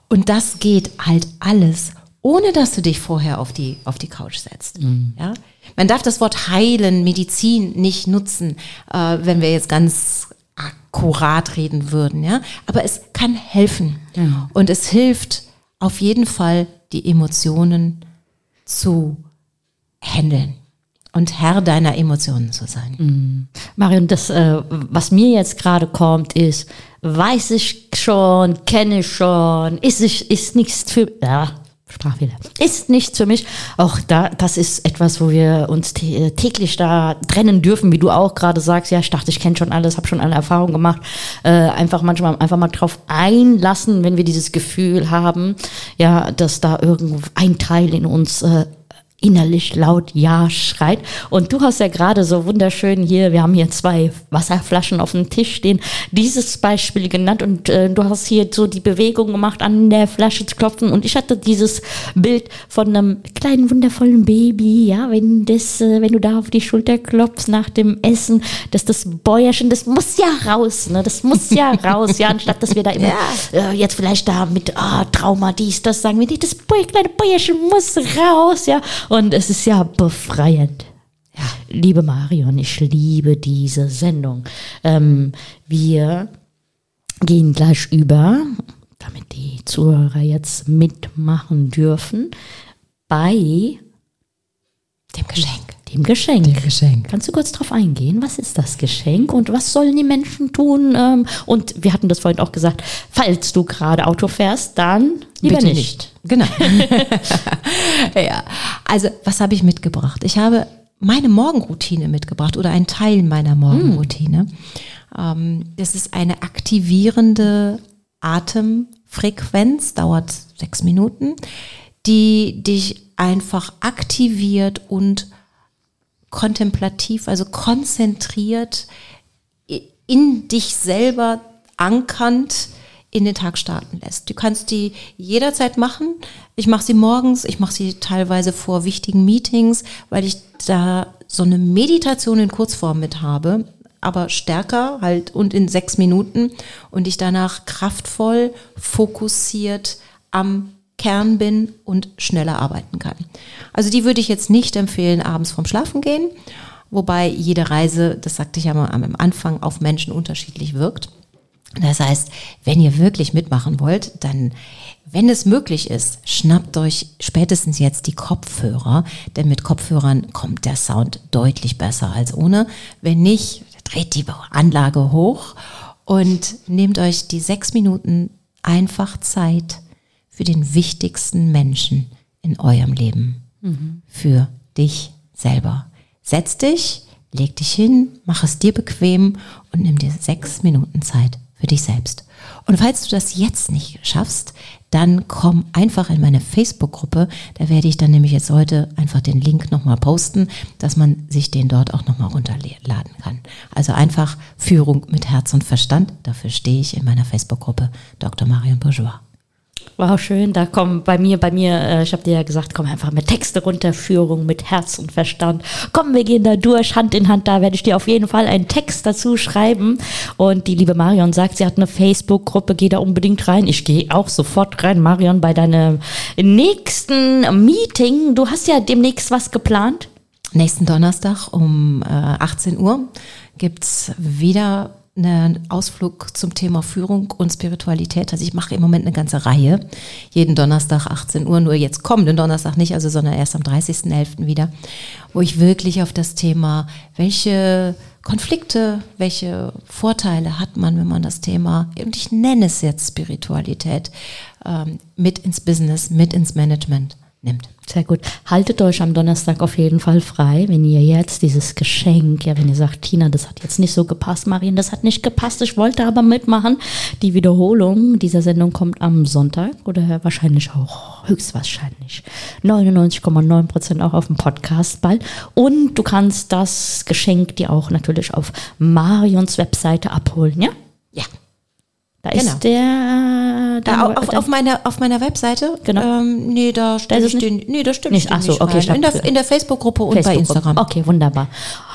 Und das geht halt alles, ohne dass du dich vorher auf die, auf die Couch setzt. Mhm. Ja? Man darf das Wort heilen, Medizin nicht nutzen, äh, wenn wir jetzt ganz akkurat reden würden. Ja? Aber es kann helfen. Ja. Und es hilft auf jeden Fall, die Emotionen zu handeln und Herr deiner Emotionen zu sein. Mhm. Marion, das, äh, was mir jetzt gerade kommt, ist, weiß ich schon, kenne ich schon, ist, ich, ist nichts für, ja, Sprachfehler, ist nichts für mich. Auch da, das ist etwas, wo wir uns täglich da trennen dürfen, wie du auch gerade sagst. Ja, ich dachte, ich kenne schon alles, habe schon alle Erfahrungen gemacht. Äh, einfach manchmal einfach mal drauf einlassen, wenn wir dieses Gefühl haben, ja, dass da irgendwo ein Teil in uns äh, innerlich laut Ja schreit. Und du hast ja gerade so wunderschön hier, wir haben hier zwei Wasserflaschen auf dem Tisch stehen, dieses Beispiel genannt. Und äh, du hast hier so die Bewegung gemacht, an der Flasche zu klopfen. Und ich hatte dieses Bild von einem kleinen wundervollen Baby, ja, wenn das, äh, wenn du da auf die Schulter klopfst nach dem Essen, dass das Bäuerchen, das muss ja raus, ne, das muss ja raus, ja, anstatt dass wir da immer ja. äh, jetzt vielleicht da mit ah, Trauma dies, das sagen wir nicht, das kleine Bäuerchen muss raus, ja, und es ist ja befreiend. Ja, liebe Marion, ich liebe diese Sendung. Ähm, wir gehen gleich über, damit die Zuhörer jetzt mitmachen dürfen, bei dem Geschenk. Dem Geschenk. Dem Geschenk. Kannst du kurz darauf eingehen? Was ist das Geschenk und was sollen die Menschen tun? Ähm, und wir hatten das vorhin auch gesagt, falls du gerade Auto fährst, dann lieber Bitte nicht. nicht. Genau. ja. Also, was habe ich mitgebracht? Ich habe meine Morgenroutine mitgebracht oder einen Teil meiner Morgenroutine. Mm. das ist eine aktivierende Atemfrequenz, dauert sechs Minuten, die dich einfach aktiviert und kontemplativ, also konzentriert in dich selber ankernd in den Tag starten lässt. Du kannst die jederzeit machen. Ich mache sie morgens, ich mache sie teilweise vor wichtigen Meetings, weil ich da so eine Meditation in Kurzform mit habe, aber stärker halt und in sechs Minuten und ich danach kraftvoll, fokussiert am Kern bin und schneller arbeiten kann. Also die würde ich jetzt nicht empfehlen, abends vorm Schlafen gehen, wobei jede Reise, das sagte ich ja mal am Anfang, auf Menschen unterschiedlich wirkt. Das heißt, wenn ihr wirklich mitmachen wollt, dann, wenn es möglich ist, schnappt euch spätestens jetzt die Kopfhörer, denn mit Kopfhörern kommt der Sound deutlich besser als ohne. Wenn nicht, dreht die Anlage hoch und nehmt euch die sechs Minuten einfach Zeit, für den wichtigsten Menschen in eurem Leben. Mhm. Für dich selber. Setz dich, leg dich hin, mach es dir bequem und nimm dir sechs Minuten Zeit für dich selbst. Und falls du das jetzt nicht schaffst, dann komm einfach in meine Facebook-Gruppe. Da werde ich dann nämlich jetzt heute einfach den Link nochmal posten, dass man sich den dort auch nochmal runterladen kann. Also einfach Führung mit Herz und Verstand. Dafür stehe ich in meiner Facebook-Gruppe Dr. Marion Bourgeois. Wow, schön. Da kommen bei mir, bei mir, äh, ich habe dir ja gesagt, komm einfach mit Texte runter, Führung mit Herz und Verstand. Komm, wir gehen da durch, Hand in Hand. Da werde ich dir auf jeden Fall einen Text dazu schreiben. Und die liebe Marion sagt, sie hat eine Facebook-Gruppe, geh da unbedingt rein. Ich gehe auch sofort rein, Marion, bei deinem nächsten Meeting. Du hast ja demnächst was geplant. Nächsten Donnerstag um äh, 18 Uhr gibt's wieder einen Ausflug zum Thema Führung und Spiritualität. Also ich mache im Moment eine ganze Reihe. Jeden Donnerstag 18 Uhr, nur jetzt kommenden Donnerstag nicht, also sondern erst am 30.11. wieder, wo ich wirklich auf das Thema, welche Konflikte, welche Vorteile hat man, wenn man das Thema, und ich nenne es jetzt Spiritualität, ähm, mit ins Business, mit ins Management nimmt. Sehr gut. Haltet euch am Donnerstag auf jeden Fall frei, wenn ihr jetzt dieses Geschenk, ja, wenn ihr sagt, Tina, das hat jetzt nicht so gepasst, Marien, das hat nicht gepasst, ich wollte aber mitmachen. Die Wiederholung dieser Sendung kommt am Sonntag oder wahrscheinlich auch höchstwahrscheinlich 99,9 Prozent auch auf dem Podcast bald. Und du kannst das Geschenk dir auch natürlich auf Marions Webseite abholen, ja? Ja. Da Genau. ist der. Da, der auf, auf, meiner, auf meiner Webseite? Genau. Ähm, nee, da stelle ist ich es den, nee, da stelle Nicht? Ach so, nicht okay, rein. In der, in der Facebook-Gruppe und bei Facebook-Gruppe. Instagram. Okay, wunderbar.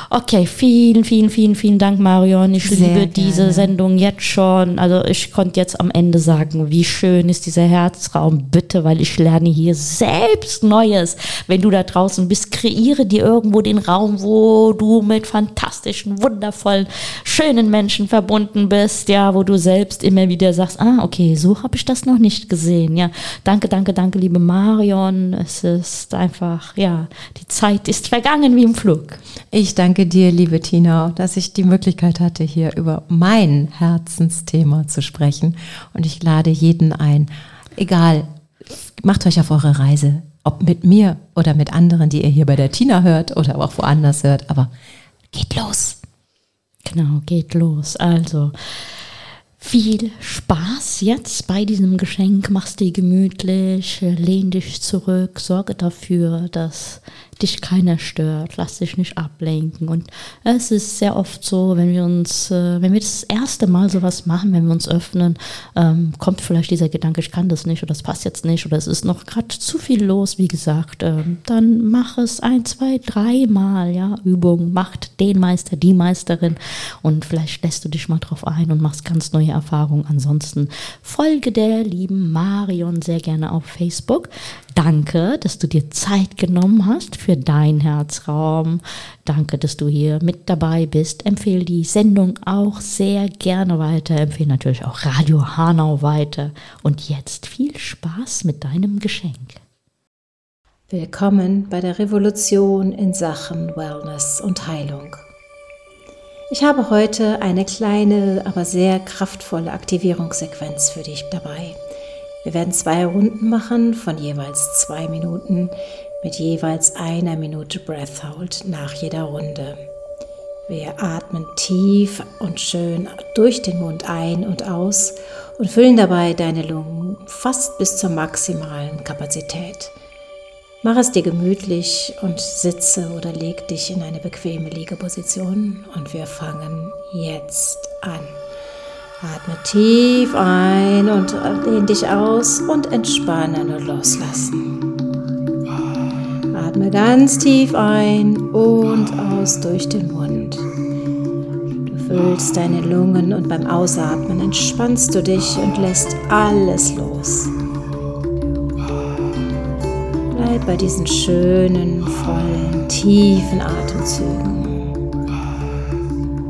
Okay, vielen, vielen, vielen, vielen Dank, Marion. Ich Sehr liebe diese gerne. Sendung jetzt schon. Also ich konnte jetzt am Ende sagen, wie schön ist dieser Herzraum. Bitte, weil ich lerne hier selbst Neues. Wenn du da draußen bist, kreiere dir irgendwo den Raum, wo du mit fantastischen, wundervollen, schönen Menschen verbunden bist. Ja, wo du selbst immer wieder sagst, ah, okay, so habe ich das noch nicht gesehen. Ja, danke, danke, danke, liebe Marion. Es ist einfach, ja, die Zeit ist vergangen wie im Flug. Ich danke dir, liebe Tina, dass ich die Möglichkeit hatte, hier über mein Herzensthema zu sprechen. Und ich lade jeden ein, egal, macht euch auf eure Reise, ob mit mir oder mit anderen, die ihr hier bei der Tina hört oder auch woanders hört, aber geht los. Genau, geht los. Also viel Spaß jetzt bei diesem Geschenk. Mach's dir gemütlich, lehn dich zurück, sorge dafür, dass dich keiner stört, lass dich nicht ablenken. Und es ist sehr oft so, wenn wir uns, äh, wenn wir das erste Mal sowas machen, wenn wir uns öffnen, ähm, kommt vielleicht dieser Gedanke, ich kann das nicht oder das passt jetzt nicht oder es ist noch gerade zu viel los, wie gesagt, ähm, dann mach es ein, zwei, dreimal, ja, Übung, macht den Meister, die Meisterin und vielleicht lässt du dich mal drauf ein und machst ganz neue Erfahrungen. Ansonsten folge der lieben Marion sehr gerne auf Facebook. Danke, dass du dir Zeit genommen hast für dein Herzraum. Danke, dass du hier mit dabei bist. Empfehle die Sendung auch sehr gerne weiter. Empfehle natürlich auch Radio Hanau weiter. Und jetzt viel Spaß mit deinem Geschenk. Willkommen bei der Revolution in Sachen Wellness und Heilung. Ich habe heute eine kleine, aber sehr kraftvolle Aktivierungssequenz für dich dabei. Wir werden zwei Runden machen von jeweils zwei Minuten mit jeweils einer Minute Breath Hold nach jeder Runde. Wir atmen tief und schön durch den Mund ein und aus und füllen dabei deine Lungen fast bis zur maximalen Kapazität. Mach es dir gemütlich und sitze oder leg dich in eine bequeme Liegeposition und wir fangen jetzt an. Atme tief ein und lehn dich aus und entspanne nur loslassen. Atme ganz tief ein und aus durch den Mund. Du füllst deine Lungen und beim Ausatmen entspannst du dich und lässt alles los. Bleib bei diesen schönen, vollen, tiefen Atemzügen.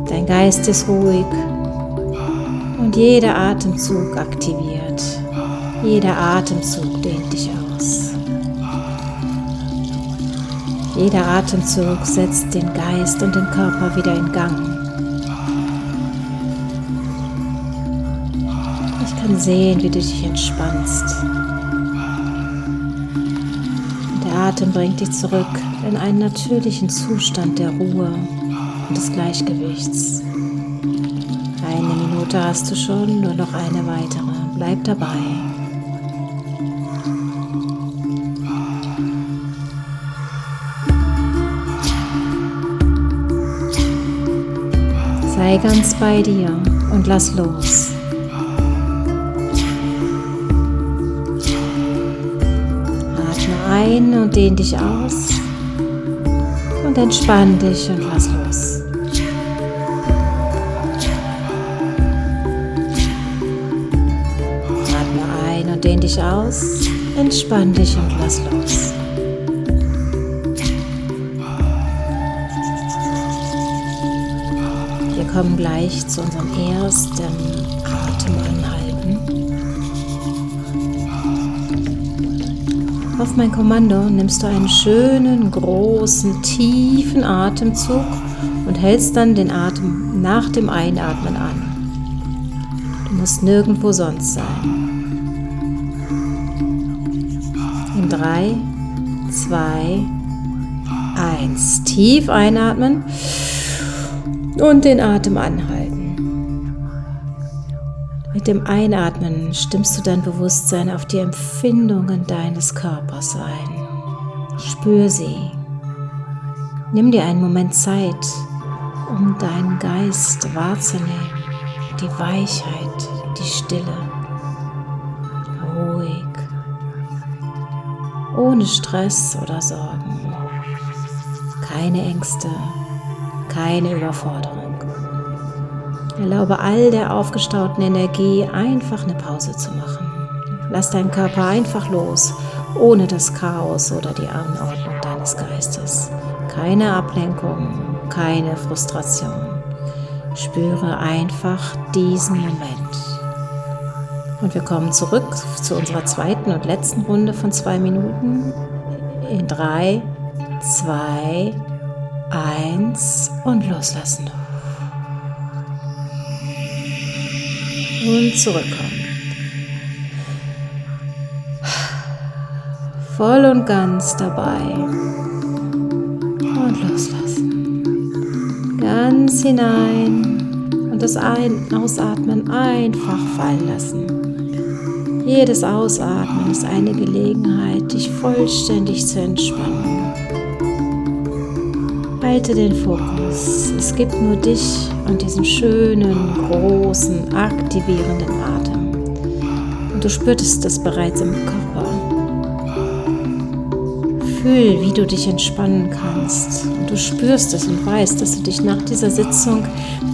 Dein Geist ist ruhig und jeder Atemzug aktiviert. Jeder Atemzug dehnt dich aus. Jeder Atemzug setzt den Geist und den Körper wieder in Gang. Ich kann sehen, wie du dich entspannst. Der Atem bringt dich zurück in einen natürlichen Zustand der Ruhe und des Gleichgewichts. Eine Minute hast du schon, nur noch eine weitere. Bleib dabei. Sei ganz bei dir und lass los. Atme ein und dehn dich aus und entspann dich und lass los. Atme ein und dehn dich aus, entspann dich und lass los. Kommen gleich zu unserem ersten Atemanhalten. Auf mein Kommando nimmst du einen schönen, großen, tiefen Atemzug und hältst dann den Atem nach dem Einatmen an. Du musst nirgendwo sonst sein. In 3, 2, 1. Tief einatmen und den Atem anhalten. Mit dem Einatmen stimmst du dein Bewusstsein auf die Empfindungen deines Körpers ein. Spür sie. Nimm dir einen Moment Zeit, um deinen Geist wahrzunehmen, die Weichheit, die Stille. Ruhig, ohne Stress oder Sorgen, keine Ängste, keine Überforderung. Erlaube all der aufgestauten Energie einfach eine Pause zu machen. Lass deinen Körper einfach los, ohne das Chaos oder die Anordnung deines Geistes. Keine Ablenkung, keine Frustration. Spüre einfach diesen Moment. Und wir kommen zurück zu unserer zweiten und letzten Runde von zwei Minuten. In drei, zwei, eins und loslassen. Und zurückkommen. Voll und ganz dabei. Und loslassen. Ganz hinein. Und das Ein Ausatmen einfach fallen lassen. Jedes Ausatmen ist eine Gelegenheit, dich vollständig zu entspannen. Halte den Fokus. Es gibt nur dich und diesen schönen, großen, aktivierenden Atem. Und du spürtest das bereits im Körper. Fühl, wie du dich entspannen kannst. Und du spürst es und weißt, dass du dich nach dieser Sitzung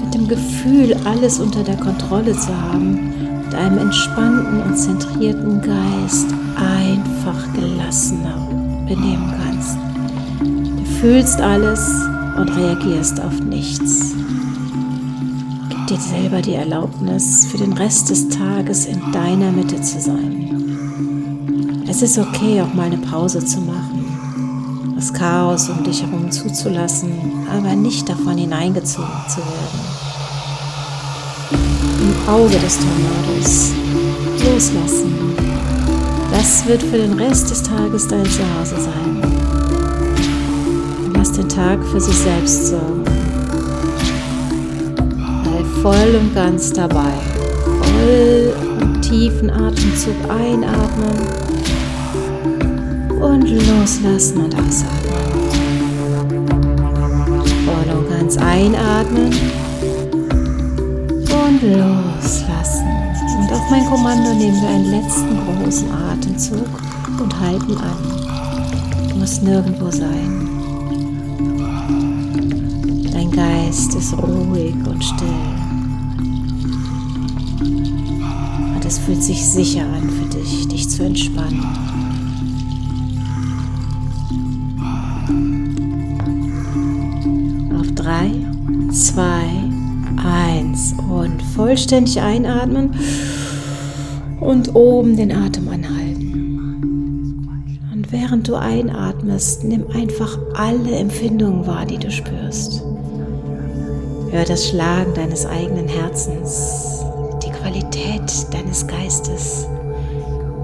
mit dem Gefühl, alles unter der Kontrolle zu haben, mit einem entspannten und zentrierten Geist einfach gelassener benehmen kannst. Fühlst alles und reagierst auf nichts. Gib dir selber die Erlaubnis, für den Rest des Tages in deiner Mitte zu sein. Es ist okay, auch mal eine Pause zu machen, das Chaos um dich herum zuzulassen, aber nicht davon hineingezogen zu werden. Im Auge des Tornados loslassen. Das wird für den Rest des Tages dein Zuhause sein lass den Tag für sich selbst sorgen. Sei voll und ganz dabei. Voll und tiefen Atemzug einatmen und loslassen und ausatmen. Voll und ganz einatmen und loslassen. Und auf mein Kommando nehmen wir einen letzten großen Atemzug und halten an. Du musst nirgendwo sein. Geist ist ruhig und still. Und es fühlt sich sicher an für dich, dich zu entspannen. Auf drei, zwei, eins und vollständig einatmen und oben den Atem anhalten. Und während du einatmest, nimm einfach alle Empfindungen wahr, die du spürst. Hör das Schlagen deines eigenen Herzens, die Qualität deines Geistes,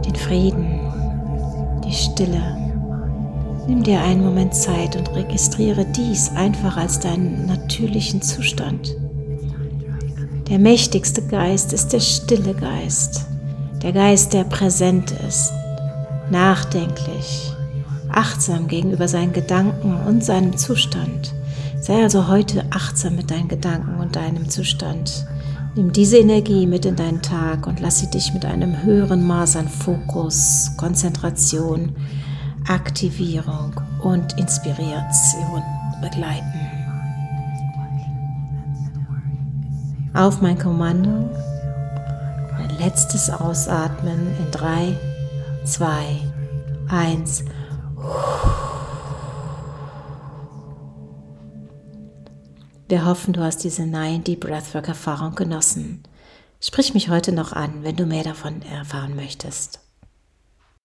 den Frieden, die Stille. Nimm dir einen Moment Zeit und registriere dies einfach als deinen natürlichen Zustand. Der mächtigste Geist ist der stille Geist, der Geist, der präsent ist, nachdenklich, achtsam gegenüber seinen Gedanken und seinem Zustand Sei also heute achtsam mit deinen Gedanken und deinem Zustand. Nimm diese Energie mit in deinen Tag und lass sie dich mit einem höheren Maß an Fokus, Konzentration, Aktivierung und Inspiration begleiten. Auf mein Kommando ein letztes Ausatmen in 3, 2, 1. Wir hoffen, du hast diese 90 Breathwork Erfahrung genossen. Sprich mich heute noch an, wenn du mehr davon erfahren möchtest.